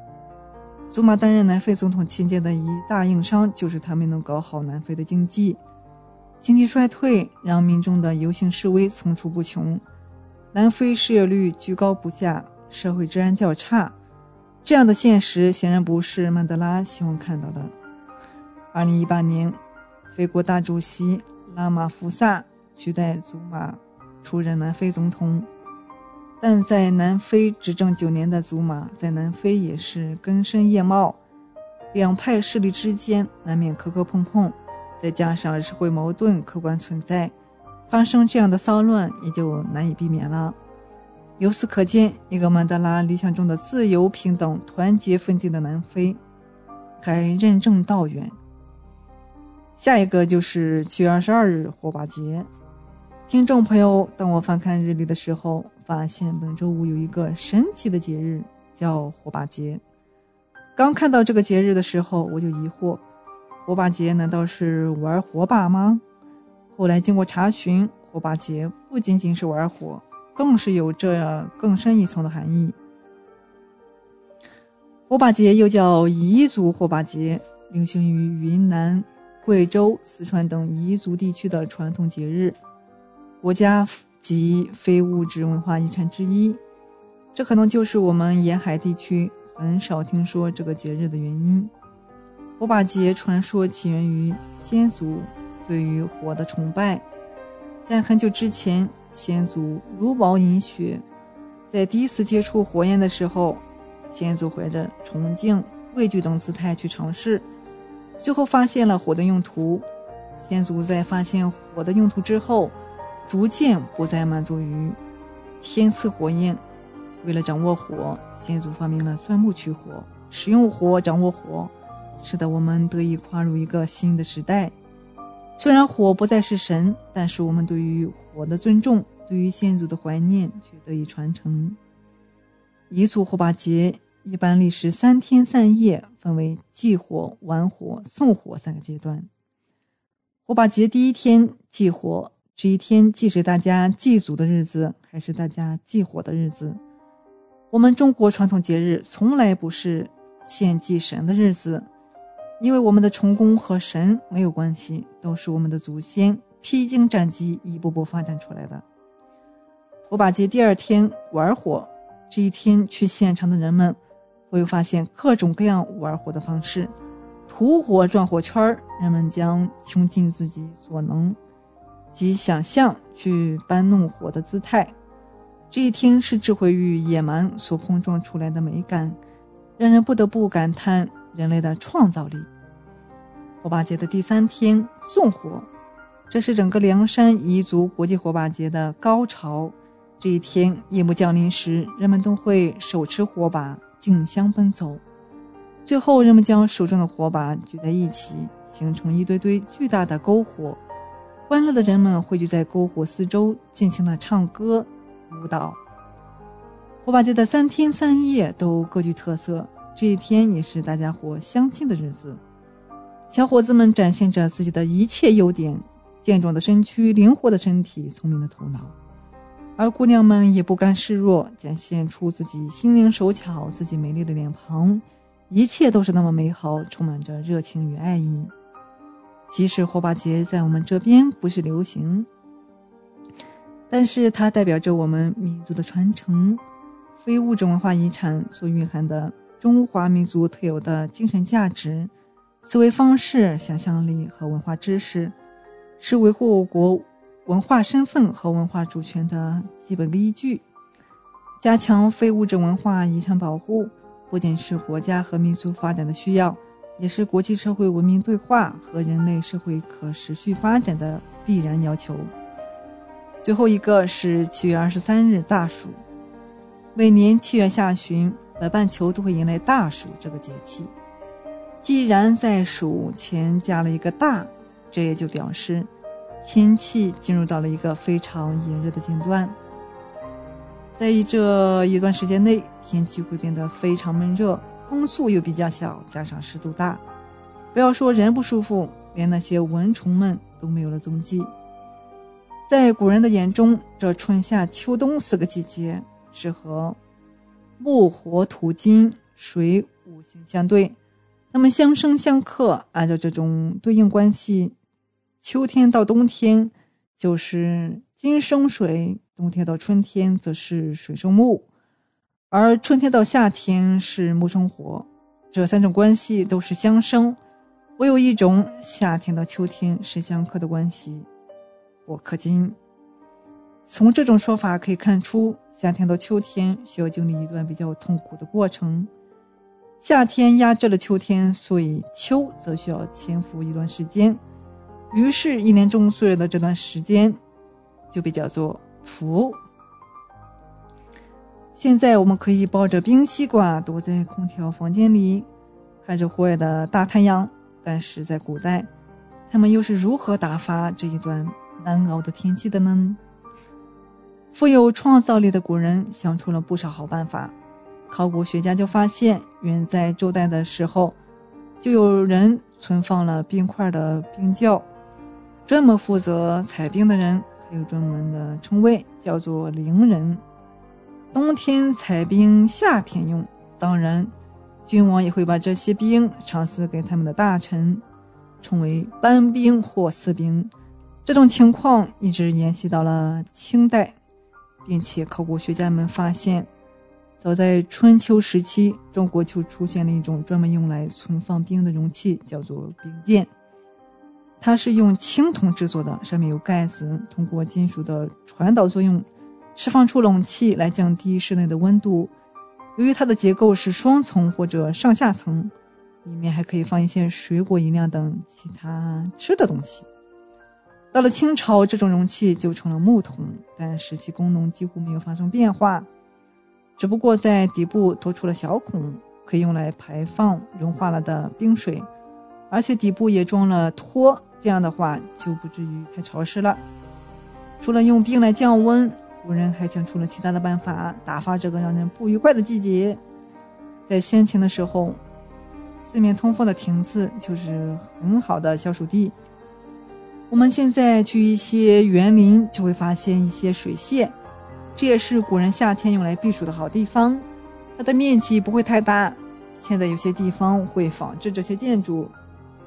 祖马担任南非总统期间的一大硬伤，就是他没能搞好南非的经济。经济衰退让民众的游行示威层出不穷。南非失业率居高不下，社会治安较差，这样的现实显然不是曼德拉希望看到的。二零一八年，非国大主席拉马福萨取代祖马出任南非总统。但在南非执政九年的祖马，在南非也是根深叶茂，两派势力之间难免磕磕碰碰，再加上社会矛盾客观存在，发生这样的骚乱也就难以避免了。由此可见，一个曼德拉理想中的自由、平等、团结、奋进的南非，还任重道远。下一个就是七月二十二日火把节。听众朋友，当我翻看日历的时候，发现本周五有一个神奇的节日，叫火把节。刚看到这个节日的时候，我就疑惑：火把节难道是玩火把吗？后来经过查询，火把节不仅仅是玩火，更是有这更深一层的含义。火把节又叫彝族火把节，流行于云南、贵州、四川等彝族地区的传统节日。国家及非物质文化遗产之一，这可能就是我们沿海地区很少听说这个节日的原因。火把节传说起源于先祖对于火的崇拜，在很久之前，先祖茹毛饮血，在第一次接触火焰的时候，先祖怀着崇敬、畏惧等姿态去尝试，最后发现了火的用途。先祖在发现火的用途之后。逐渐不再满足于天赐火焰，为了掌握火，先祖发明了钻木取火，使用火掌握火，使得我们得以跨入一个新的时代。虽然火不再是神，但是我们对于火的尊重，对于先祖的怀念却得以传承。彝族火把节一般历时三天三夜，分为祭火、玩火、送火三个阶段。火把节第一天祭火。这一天既是大家祭祖的日子，还是大家祭火的日子。我们中国传统节日从来不是献祭神的日子，因为我们的成功和神没有关系，都是我们的祖先披荆斩棘一步步发展出来的。火把节第二天玩火，这一天去现场的人们会发现各种各样玩火的方式，吐火转火圈儿，人们将穷尽自己所能。及想象去搬弄火的姿态，这一天是智慧与野蛮所碰撞出来的美感，让人不得不感叹人类的创造力。火把节的第三天纵火，这是整个凉山彝族国际火把节的高潮。这一天夜幕降临时，人们都会手持火把竞相奔走，最后人们将手中的火把聚在一起，形成一堆堆巨大的篝火。欢乐的人们汇聚在篝火四周，尽情的唱歌、舞蹈。火把节的三天三夜都各具特色，这一天也是大家伙相亲的日子。小伙子们展现着自己的一切优点：健壮的身躯、灵活的身体、聪明的头脑；而姑娘们也不甘示弱，展现出自己心灵手巧、自己美丽的脸庞，一切都是那么美好，充满着热情与爱意。即使火把节在我们这边不是流行，但是它代表着我们民族的传承，非物质文化遗产所蕴含的中华民族特有的精神价值、思维方式、想象力和文化知识，是维护我国文化身份和文化主权的基本依据。加强非物质文化遗产保护，不仅是国家和民族发展的需要。也是国际社会文明对话和人类社会可持续发展的必然要求。最后一个是七月二十三日大暑，每年七月下旬，北半球都会迎来大暑这个节气。既然在暑前加了一个大，这也就表示天气进入到了一个非常炎热的阶段。在这一段时间内，天气会变得非常闷热。风速又比较小，加上湿度大，不要说人不舒服，连那些蚊虫们都没有了踪迹。在古人的眼中，这春夏秋冬四个季节是和木、火、土、金、水五行相对，它们相生相克。按照这种对应关系，秋天到冬天就是金生水，冬天到春天则是水生木。而春天到夏天是木生火，这三种关系都是相生，唯有一种夏天到秋天是相克的关系，火克金。从这种说法可以看出，夏天到秋天需要经历一段比较痛苦的过程。夏天压制了秋天，所以秋则需要潜伏一段时间。于是，一年中所有的这段时间就被叫做伏。现在我们可以抱着冰西瓜躲在空调房间里，看着户外的大太阳。但是在古代，他们又是如何打发这一段难熬的天气的呢？富有创造力的古人想出了不少好办法。考古学家就发现，远在周代的时候，就有人存放了冰块的冰窖。专门负责采冰的人，还有专门的称谓，叫做陵人。冬天采冰，夏天用。当然，君王也会把这些冰赏赐给他们的大臣，称为班冰或私冰。这种情况一直延续到了清代，并且考古学家们发现，早在春秋时期，中国就出现了一种专门用来存放冰的容器，叫做冰鉴。它是用青铜制作的，上面有盖子，通过金属的传导作用，释放出冷气来降低室内的温度。由于它的结构是双层或者上下层，里面还可以放一些水果、饮料等其他吃的东西。到了清朝，这种容器就成了木桶，但是其功能几乎没有发生变化，只不过在底部多出了小孔，可以用来排放融化了的冰水，而且底部也装了托。这样的话就不至于太潮湿了。除了用冰来降温，古人还想出了其他的办法打发这个让人不愉快的季节。在先秦的时候，四面通风的亭子就是很好的消暑地。我们现在去一些园林，就会发现一些水榭，这也是古人夏天用来避暑的好地方。它的面积不会太大，现在有些地方会仿制这些建筑。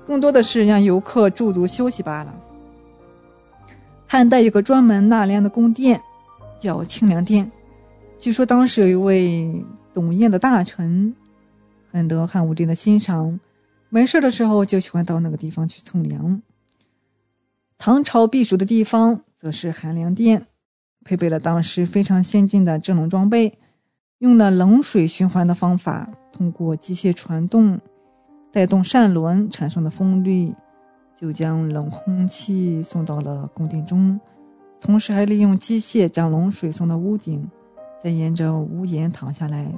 更多的是让游客驻足休息罢了。汉代有个专门纳凉的宫殿，叫清凉殿。据说当时有一位董晏的大臣，很得汉武帝的欣赏，没事的时候就喜欢到那个地方去蹭凉。唐朝避暑的地方则是寒凉殿，配备了当时非常先进的制冷装备，用了冷水循环的方法，通过机械传动。带动扇轮产生的风力，就将冷空气送到了宫殿中，同时还利用机械将冷水送到屋顶，再沿着屋檐淌下来，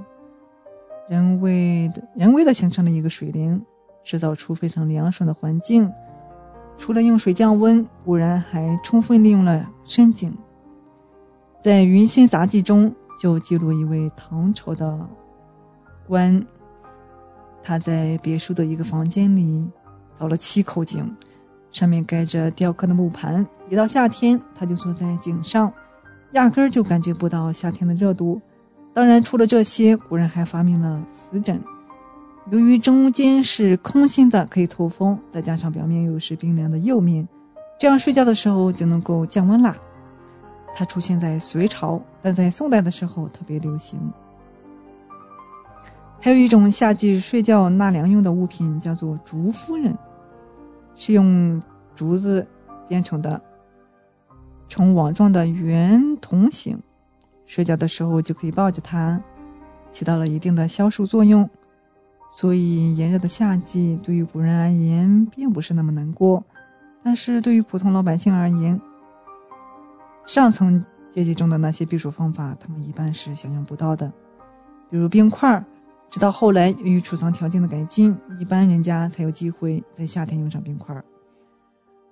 人为的人为的形成了一个水帘，制造出非常凉爽的环境。除了用水降温，古人还充分利用了深井。在《云仙杂记》中就记录一位唐朝的官。他在别墅的一个房间里凿了七口井，上面盖着雕刻的木盘。一到夏天，他就坐在井上，压根儿就感觉不到夏天的热度。当然，除了这些，古人还发明了瓷枕。由于中间是空心的，可以透风，再加上表面又是冰凉的釉面，这样睡觉的时候就能够降温啦。它出现在隋朝，但在宋代的时候特别流行。还有一种夏季睡觉纳凉用的物品，叫做竹夫人，是用竹子编成的，呈网状的圆筒形，睡觉的时候就可以抱着它，起到了一定的消暑作用。所以炎热的夏季对于古人而言并不是那么难过，但是对于普通老百姓而言，上层阶级中的那些避暑方法，他们一般是享用不到的，比如冰块儿。直到后来，由于储藏条件的改进，一般人家才有机会在夏天用上冰块。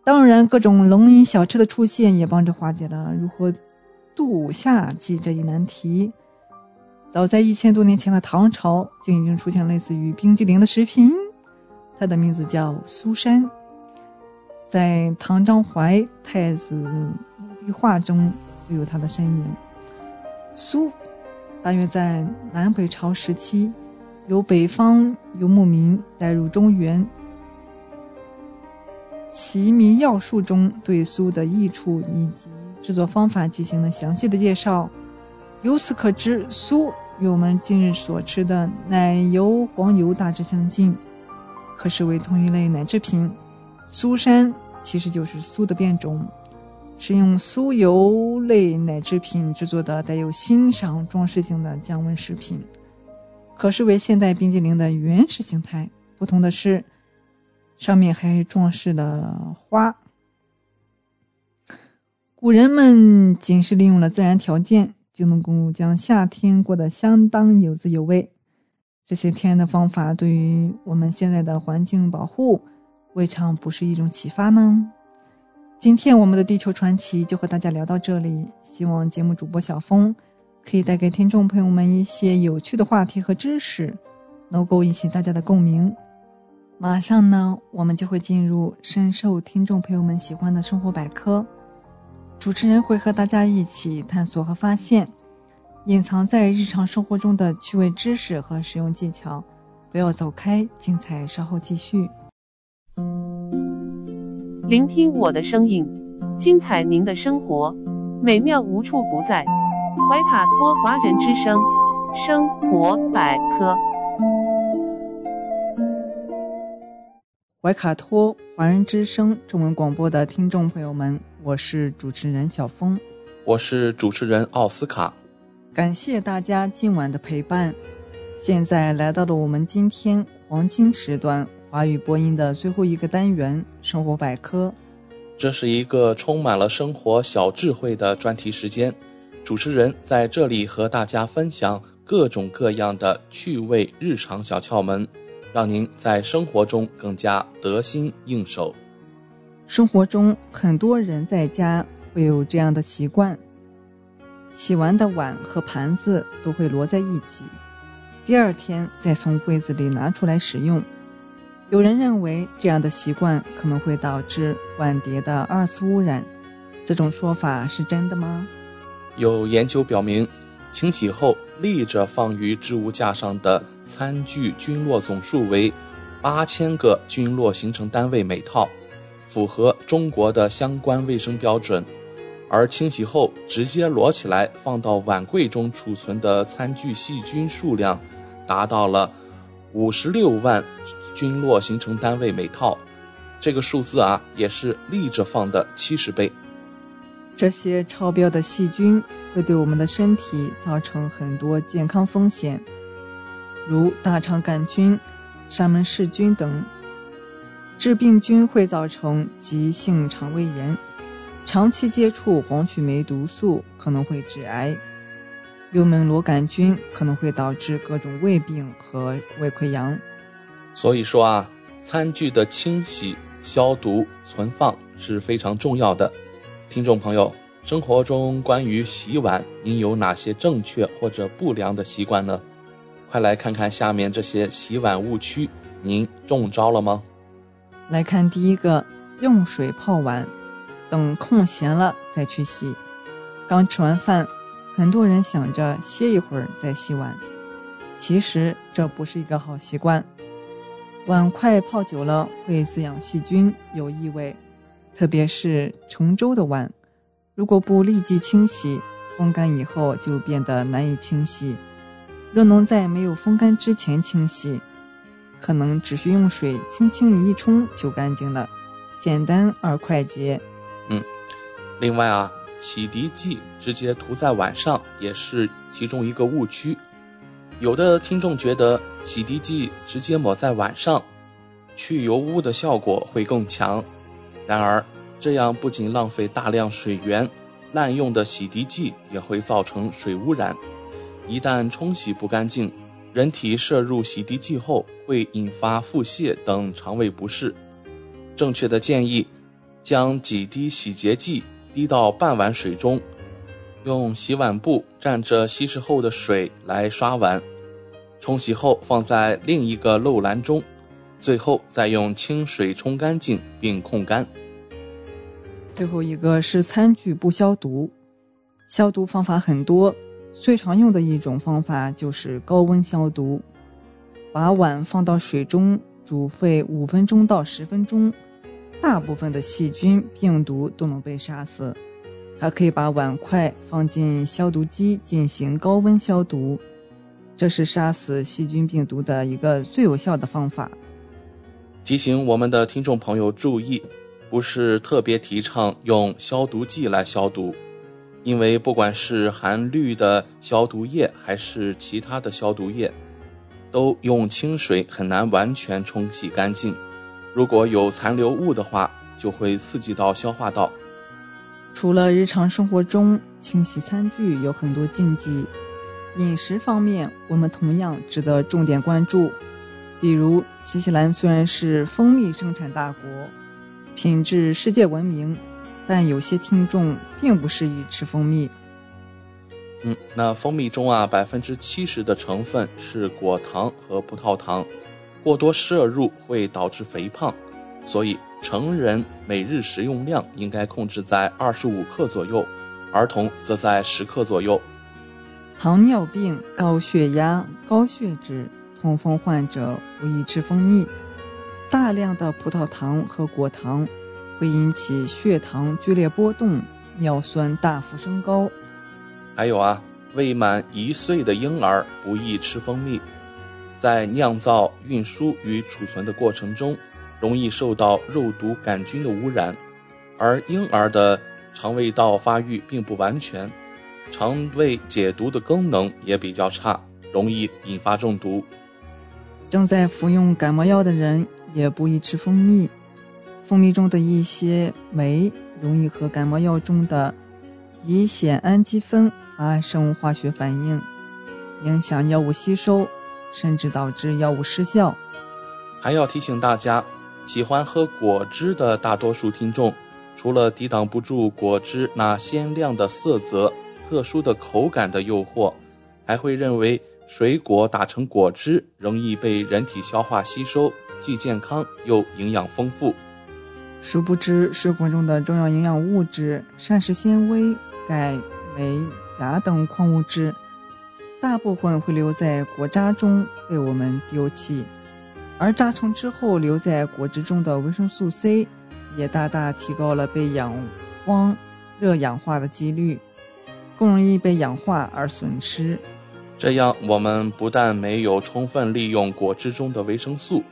当然，各种冷饮小吃的出现也帮着化解了如何度夏季这一难题。早在一千多年前的唐朝，就已经出现类似于冰激凌的食品，它的名字叫苏珊。在唐张怀太子壁画中就有它的身影。苏，大约在南北朝时期。由北方游牧民带入中原，奇迷要术中对酥的益处以及制作方法进行了详细的介绍。由此可知，酥与我们今日所吃的奶油、黄油大致相近，可视为同一类奶制品。苏珊其实就是酥的变种，是用酥油类奶制品制作的带有欣赏装饰性的降温食品，可视为现代冰激凌的原始形态。不同的是，上面还装饰了花。古人们仅是利用了自然条件，就能够将夏天过得相当有滋有味。这些天然的方法对于我们现在的环境保护，未尝不是一种启发呢。今天我们的地球传奇就和大家聊到这里，希望节目主播小峰可以带给听众朋友们一些有趣的话题和知识，能够引起大家的共鸣。马上呢，我们就会进入深受听众朋友们喜欢的生活百科，主持人会和大家一起探索和发现。隐藏在日常生活中的趣味知识和实用技巧，不要走开，精彩稍后继续。聆听我的声音，精彩您的生活，美妙无处不在。怀卡托华人之声生活百科。怀卡托华人之声中文广播的听众朋友们，我是主持人小峰，我是主持人奥斯卡。感谢大家今晚的陪伴。现在来到了我们今天黄金时段华语播音的最后一个单元——生活百科。这是一个充满了生活小智慧的专题时间，主持人在这里和大家分享各种各样的趣味日常小窍门，让您在生活中更加得心应手。生活中很多人在家会有这样的习惯。洗完的碗和盘子都会摞在一起，第二天再从柜子里拿出来使用。有人认为这样的习惯可能会导致碗碟的二次污染，这种说法是真的吗？有研究表明，清洗后立着放于置物架上的餐具菌落总数为八千个菌落形成单位每套，符合中国的相关卫生标准。而清洗后直接摞起来放到碗柜中储存的餐具细菌数量，达到了五十六万菌落形成单位每套，这个数字啊也是立着放的七十倍。这些超标的细菌会对我们的身体造成很多健康风险，如大肠杆菌、沙门氏菌等。致病菌会造成急性肠胃炎。长期接触黄曲霉毒素可能会致癌，幽门螺杆菌可能会导致各种胃病和胃溃疡。所以说啊，餐具的清洗、消毒、存放是非常重要的。听众朋友，生活中关于洗碗，您有哪些正确或者不良的习惯呢？快来看看下面这些洗碗误区，您中招了吗？来看第一个，用水泡碗。等空闲了再去洗。刚吃完饭，很多人想着歇一会儿再洗碗，其实这不是一个好习惯。碗筷泡久了会滋养细菌，有异味，特别是盛粥的碗，如果不立即清洗，风干以后就变得难以清洗。若能在没有风干之前清洗，可能只需用水轻轻一冲就干净了，简单而快捷。嗯，另外啊，洗涤剂直接涂在碗上也是其中一个误区。有的听众觉得洗涤剂直接抹在碗上，去油污的效果会更强。然而，这样不仅浪费大量水源，滥用的洗涤剂也会造成水污染。一旦冲洗不干净，人体摄入洗涤剂后会引发腹泻等肠胃不适。正确的建议。将几滴洗洁剂滴到半碗水中，用洗碗布蘸着稀释后的水来刷碗，冲洗后放在另一个漏篮中，最后再用清水冲干净并控干。最后一个是餐具不消毒，消毒方法很多，最常用的一种方法就是高温消毒，把碗放到水中煮沸五分钟到十分钟。大部分的细菌、病毒都能被杀死，还可以把碗筷放进消毒机进行高温消毒，这是杀死细菌、病毒的一个最有效的方法。提醒我们的听众朋友注意，不是特别提倡用消毒剂来消毒，因为不管是含氯的消毒液还是其他的消毒液，都用清水很难完全冲洗干净。如果有残留物的话，就会刺激到消化道。除了日常生活中清洗餐具有很多禁忌，饮食方面我们同样值得重点关注。比如，新西兰虽然是蜂蜜生产大国。品质世界闻名，但有些听众并不适宜吃蜂蜜。嗯，那蜂蜜中啊，百分之七十的成分是果糖和葡萄糖，过多摄入会导致肥胖，所以成人每日食用量应该控制在二十五克左右，儿童则在十克左右。糖尿病、高血压、高血脂、痛风患者不宜吃蜂蜜。大量的葡萄糖和果糖会引起血糖剧烈波动，尿酸大幅升高。还有啊，未满一岁的婴儿不宜吃蜂蜜，在酿造、运输与储存的过程中，容易受到肉毒杆菌的污染，而婴儿的肠胃道发育并不完全，肠胃解毒的功能也比较差，容易引发中毒。正在服用感冒药的人。也不宜吃蜂蜜，蜂蜜中的一些酶容易和感冒药中的乙酰氨基酚发生化学反应，影响药物吸收，甚至导致药物失效。还要提醒大家，喜欢喝果汁的大多数听众，除了抵挡不住果汁那鲜亮的色泽、特殊的口感的诱惑，还会认为水果打成果汁容易被人体消化吸收。既健康又营养丰富，殊不知水果中的重要营养物质膳食纤维、钙、镁、钾等矿物质，大部分会留在果渣中被我们丢弃，而榨成之后留在果汁中的维生素 C，也大大提高了被氧光热氧化的几率，更容易被氧化而损失。这样，我们不但没有充分利用果汁中的维生素。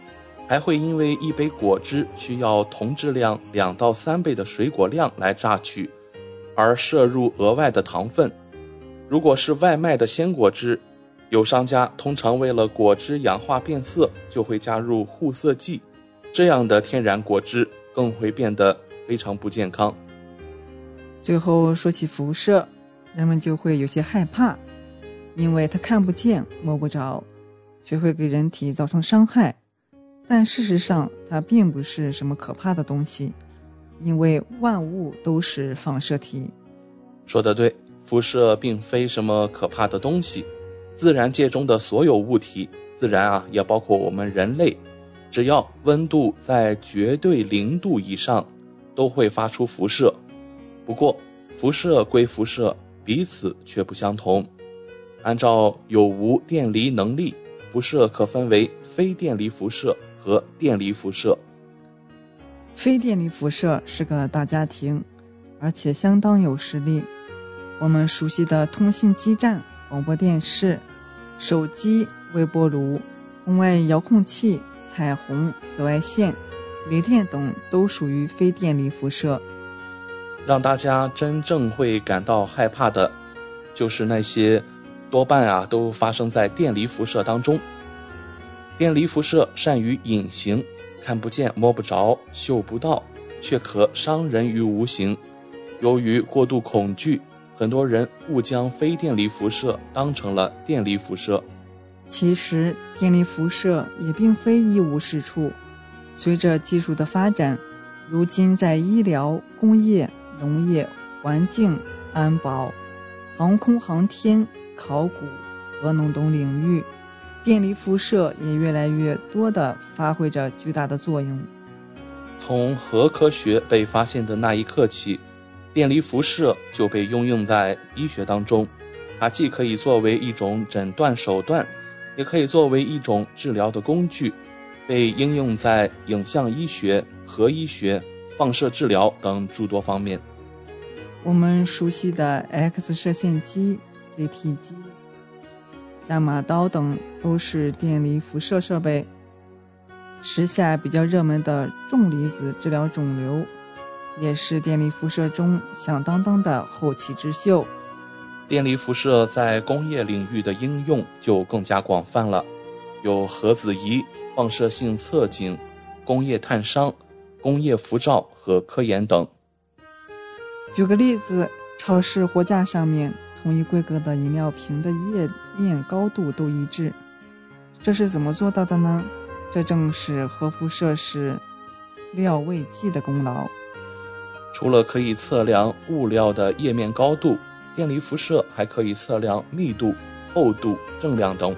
还会因为一杯果汁需要同质量两到三倍的水果量来榨取，而摄入额外的糖分。如果是外卖的鲜果汁，有商家通常为了果汁氧化变色，就会加入护色剂，这样的天然果汁更会变得非常不健康。最后说起辐射，人们就会有些害怕，因为它看不见摸不着，却会给人体造成伤害。但事实上，它并不是什么可怕的东西，因为万物都是放射体。说得对，辐射并非什么可怕的东西。自然界中的所有物体，自然啊，也包括我们人类，只要温度在绝对零度以上，都会发出辐射。不过，辐射归辐射，彼此却不相同。按照有无电离能力，辐射可分为非电离辐射。和电离辐射，非电离辐射是个大家庭，而且相当有实力。我们熟悉的通信基站、广播电视、手机、微波炉、红外遥控器、彩虹、紫外线、雷电等，都属于非电离辐射。让大家真正会感到害怕的，就是那些多半啊都发生在电离辐射当中。电离辐射善于隐形，看不见、摸不着、嗅不到，却可伤人于无形。由于过度恐惧，很多人误将非电离辐射当成了电离辐射。其实，电离辐射也并非一无是处。随着技术的发展，如今在医疗、工业、农业、环境、安保、航空航天、考古、和农等领域。电离辐射也越来越多地发挥着巨大的作用。从核科学被发现的那一刻起，电离辐射就被应用在医学当中。它既可以作为一种诊断手段，也可以作为一种治疗的工具，被应用在影像医学、核医学、放射治疗等诸多方面。我们熟悉的 X 射线机、CT 机。伽马刀等都是电离辐射设备。时下比较热门的重离子治疗肿瘤、也是电离辐射中响当当的后起之秀。电离辐射在工业领域的应用就更加广泛了，有核子仪、放射性测景、工业探伤、工业辐照和科研等。举个例子，超市货架上面同一规格的饮料瓶的液面高度都一致，这是怎么做到的呢？这正是核辐射式料位计的功劳。除了可以测量物料的液面高度，电离辐射还可以测量密度、厚度、正量等。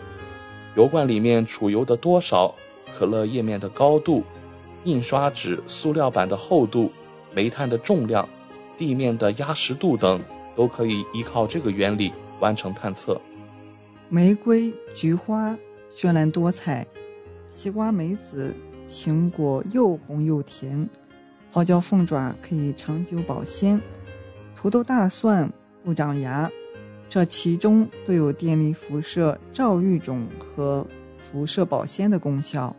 油罐里面储油的多少，可乐液面的高度，印刷纸、塑料板的厚度，煤炭的重量。地面的压实度等，都可以依靠这个原理完成探测。玫瑰、菊花绚烂多彩，西瓜、梅子、苹果又红又甜，花椒、凤爪可以长久保鲜，土豆、大蒜不长芽，这其中都有电力辐射照育种和辐射保鲜的功效。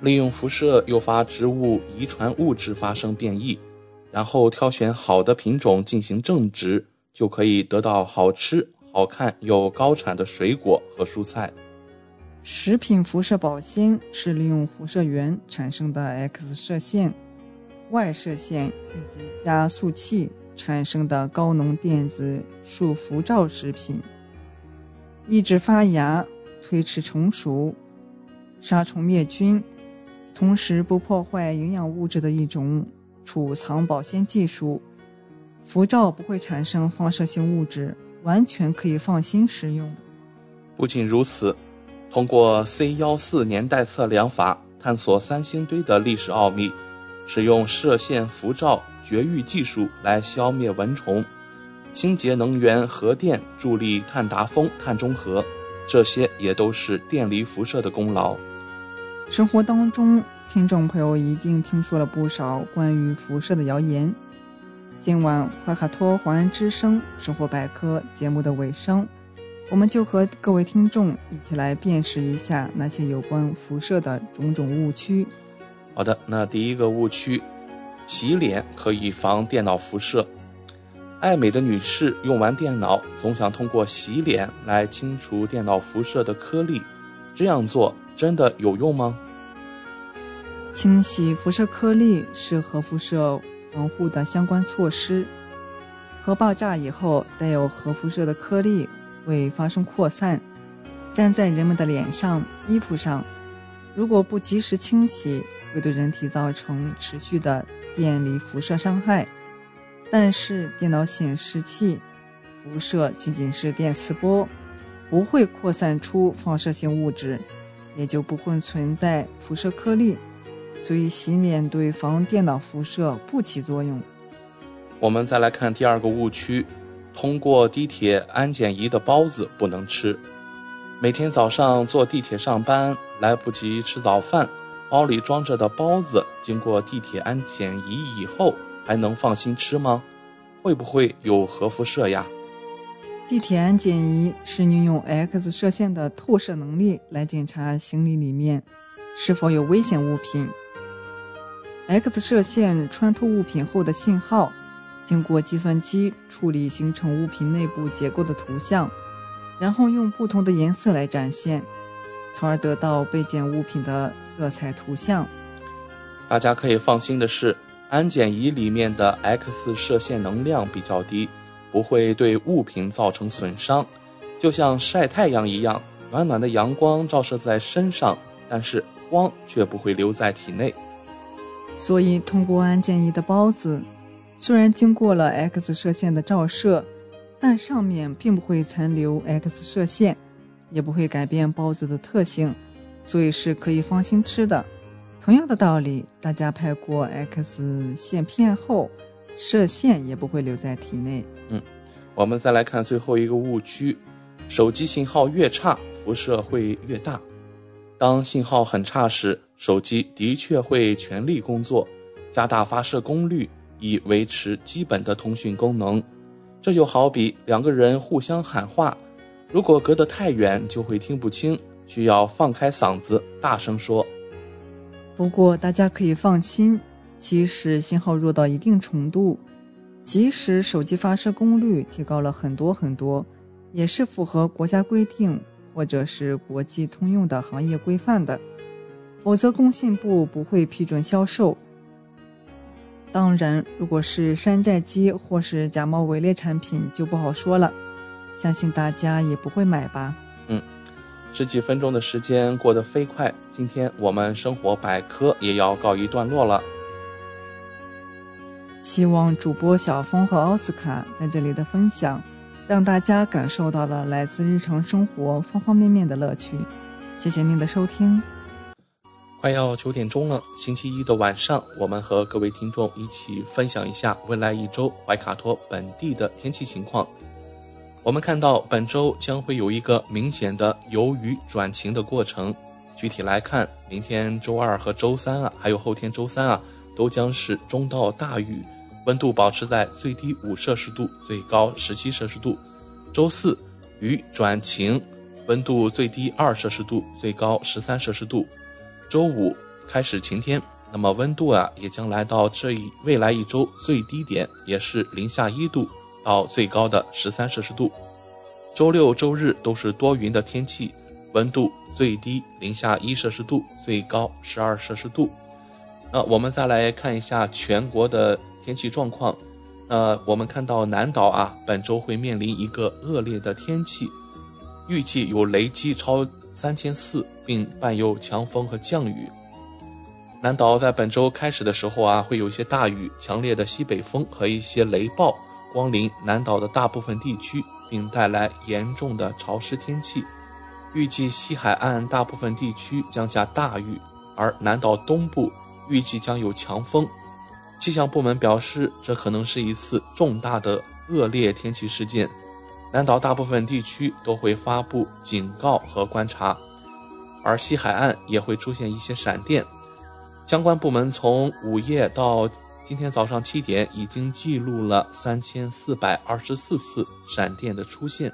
利用辐射诱发植物遗传物质发生变异。然后挑选好的品种进行种植，就可以得到好吃、好看又高产的水果和蔬菜。食品辐射保鲜是利用辐射源产生的 X 射线、Y 射线以及加速器产生的高能电子束辐照食品，抑制发芽、推迟成熟、杀虫灭菌，同时不破坏营养物质的一种。储藏保鲜技术，辐照不会产生放射性物质，完全可以放心食用。不仅如此，通过 C 幺四年代测量法探索三星堆的历史奥秘，使用射线辐照绝育技术来消灭蚊虫，清洁能源核电助力碳达峰、碳中和，这些也都是电离辐射的功劳。生活当中。听众朋友一定听说了不少关于辐射的谣言。今晚怀卡托华人之声生活百科节目的尾声，我们就和各位听众一起来辨识一下那些有关辐射的种种误区。好的，那第一个误区，洗脸可以防电脑辐射。爱美的女士用完电脑，总想通过洗脸来清除电脑辐射的颗粒，这样做真的有用吗？清洗辐射颗粒是核辐射防护的相关措施。核爆炸以后，带有核辐射的颗粒会发生扩散，粘在人们的脸上、衣服上。如果不及时清洗，会对人体造成持续的电离辐射伤害。但是，电脑显示器辐射仅仅是电磁波，不会扩散出放射性物质，也就不会存在辐射颗粒。所以洗脸对防电脑辐射不起作用。我们再来看第二个误区：通过地铁安检仪的包子不能吃。每天早上坐地铁上班，来不及吃早饭，包里装着的包子经过地铁安检仪以后，还能放心吃吗？会不会有核辐射呀？地铁安检仪是运用 X 射线的透射能力来检查行李里面是否有危险物品。X 射线穿透物品后的信号，经过计算机处理，形成物品内部结构的图像，然后用不同的颜色来展现，从而得到被检物品的色彩图像。大家可以放心的是，安检仪里面的 X 射线能量比较低，不会对物品造成损伤，就像晒太阳一样，暖暖的阳光照射在身上，但是光却不会留在体内。所以，通过安检仪的包子，虽然经过了 X 射线的照射，但上面并不会残留 X 射线，也不会改变包子的特性，所以是可以放心吃的。同样的道理，大家拍过 X 线片后，射线也不会留在体内。嗯，我们再来看最后一个误区：手机信号越差，辐射会越大。当信号很差时，手机的确会全力工作，加大发射功率，以维持基本的通讯功能。这就好比两个人互相喊话，如果隔得太远，就会听不清，需要放开嗓子大声说。不过大家可以放心，即使信号弱到一定程度，即使手机发射功率提高了很多很多，也是符合国家规定或者是国际通用的行业规范的，否则工信部不会批准销售。当然，如果是山寨机或是假冒伪劣产品，就不好说了。相信大家也不会买吧？嗯，十几分钟的时间过得飞快，今天我们生活百科也要告一段落了。希望主播小峰和奥斯卡在这里的分享，让大家感受到了来自日常生活方方面面的乐趣。谢谢您的收听。快要九点钟了，星期一的晚上，我们和各位听众一起分享一下未来一周怀卡托本地的天气情况。我们看到本周将会有一个明显的由雨转晴的过程。具体来看，明天周二和周三啊，还有后天周三啊，都将是中到大雨，温度保持在最低五摄氏度，最高十七摄氏度。周四雨转晴，温度最低二摄氏度，最高十三摄氏度。周五开始晴天，那么温度啊也将来到这一未来一周最低点，也是零下一度到最高的十三摄氏度。周六周日都是多云的天气，温度最低零下一摄氏度，最高十二摄氏度。那我们再来看一下全国的天气状况。呃，我们看到南岛啊，本周会面临一个恶劣的天气，预计有雷击超三千四。并伴有强风和降雨。南岛在本周开始的时候啊，会有一些大雨、强烈的西北风和一些雷暴光临南岛的大部分地区，并带来严重的潮湿天气。预计西海岸大部分地区将下大雨，而南岛东部预计将有强风。气象部门表示，这可能是一次重大的恶劣天气事件。南岛大部分地区都会发布警告和观察。而西海岸也会出现一些闪电，相关部门从午夜到今天早上七点，已经记录了三千四百二十四次闪电的出现。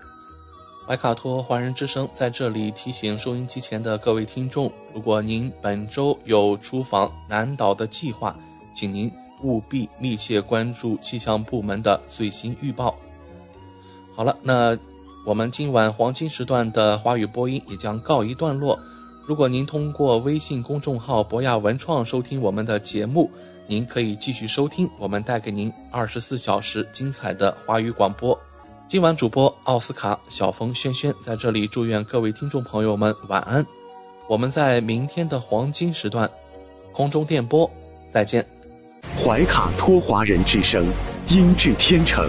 怀卡托华人之声在这里提醒收音机前的各位听众，如果您本周有出访南岛的计划，请您务必密切关注气象部门的最新预报。好了，那我们今晚黄金时段的华语播音也将告一段落。如果您通过微信公众号“博雅文创”收听我们的节目，您可以继续收听我们带给您二十四小时精彩的华语广播。今晚主播奥斯卡、小峰、轩轩在这里祝愿各位听众朋友们晚安。我们在明天的黄金时段空中电波再见。怀卡托华人之声，音质天成，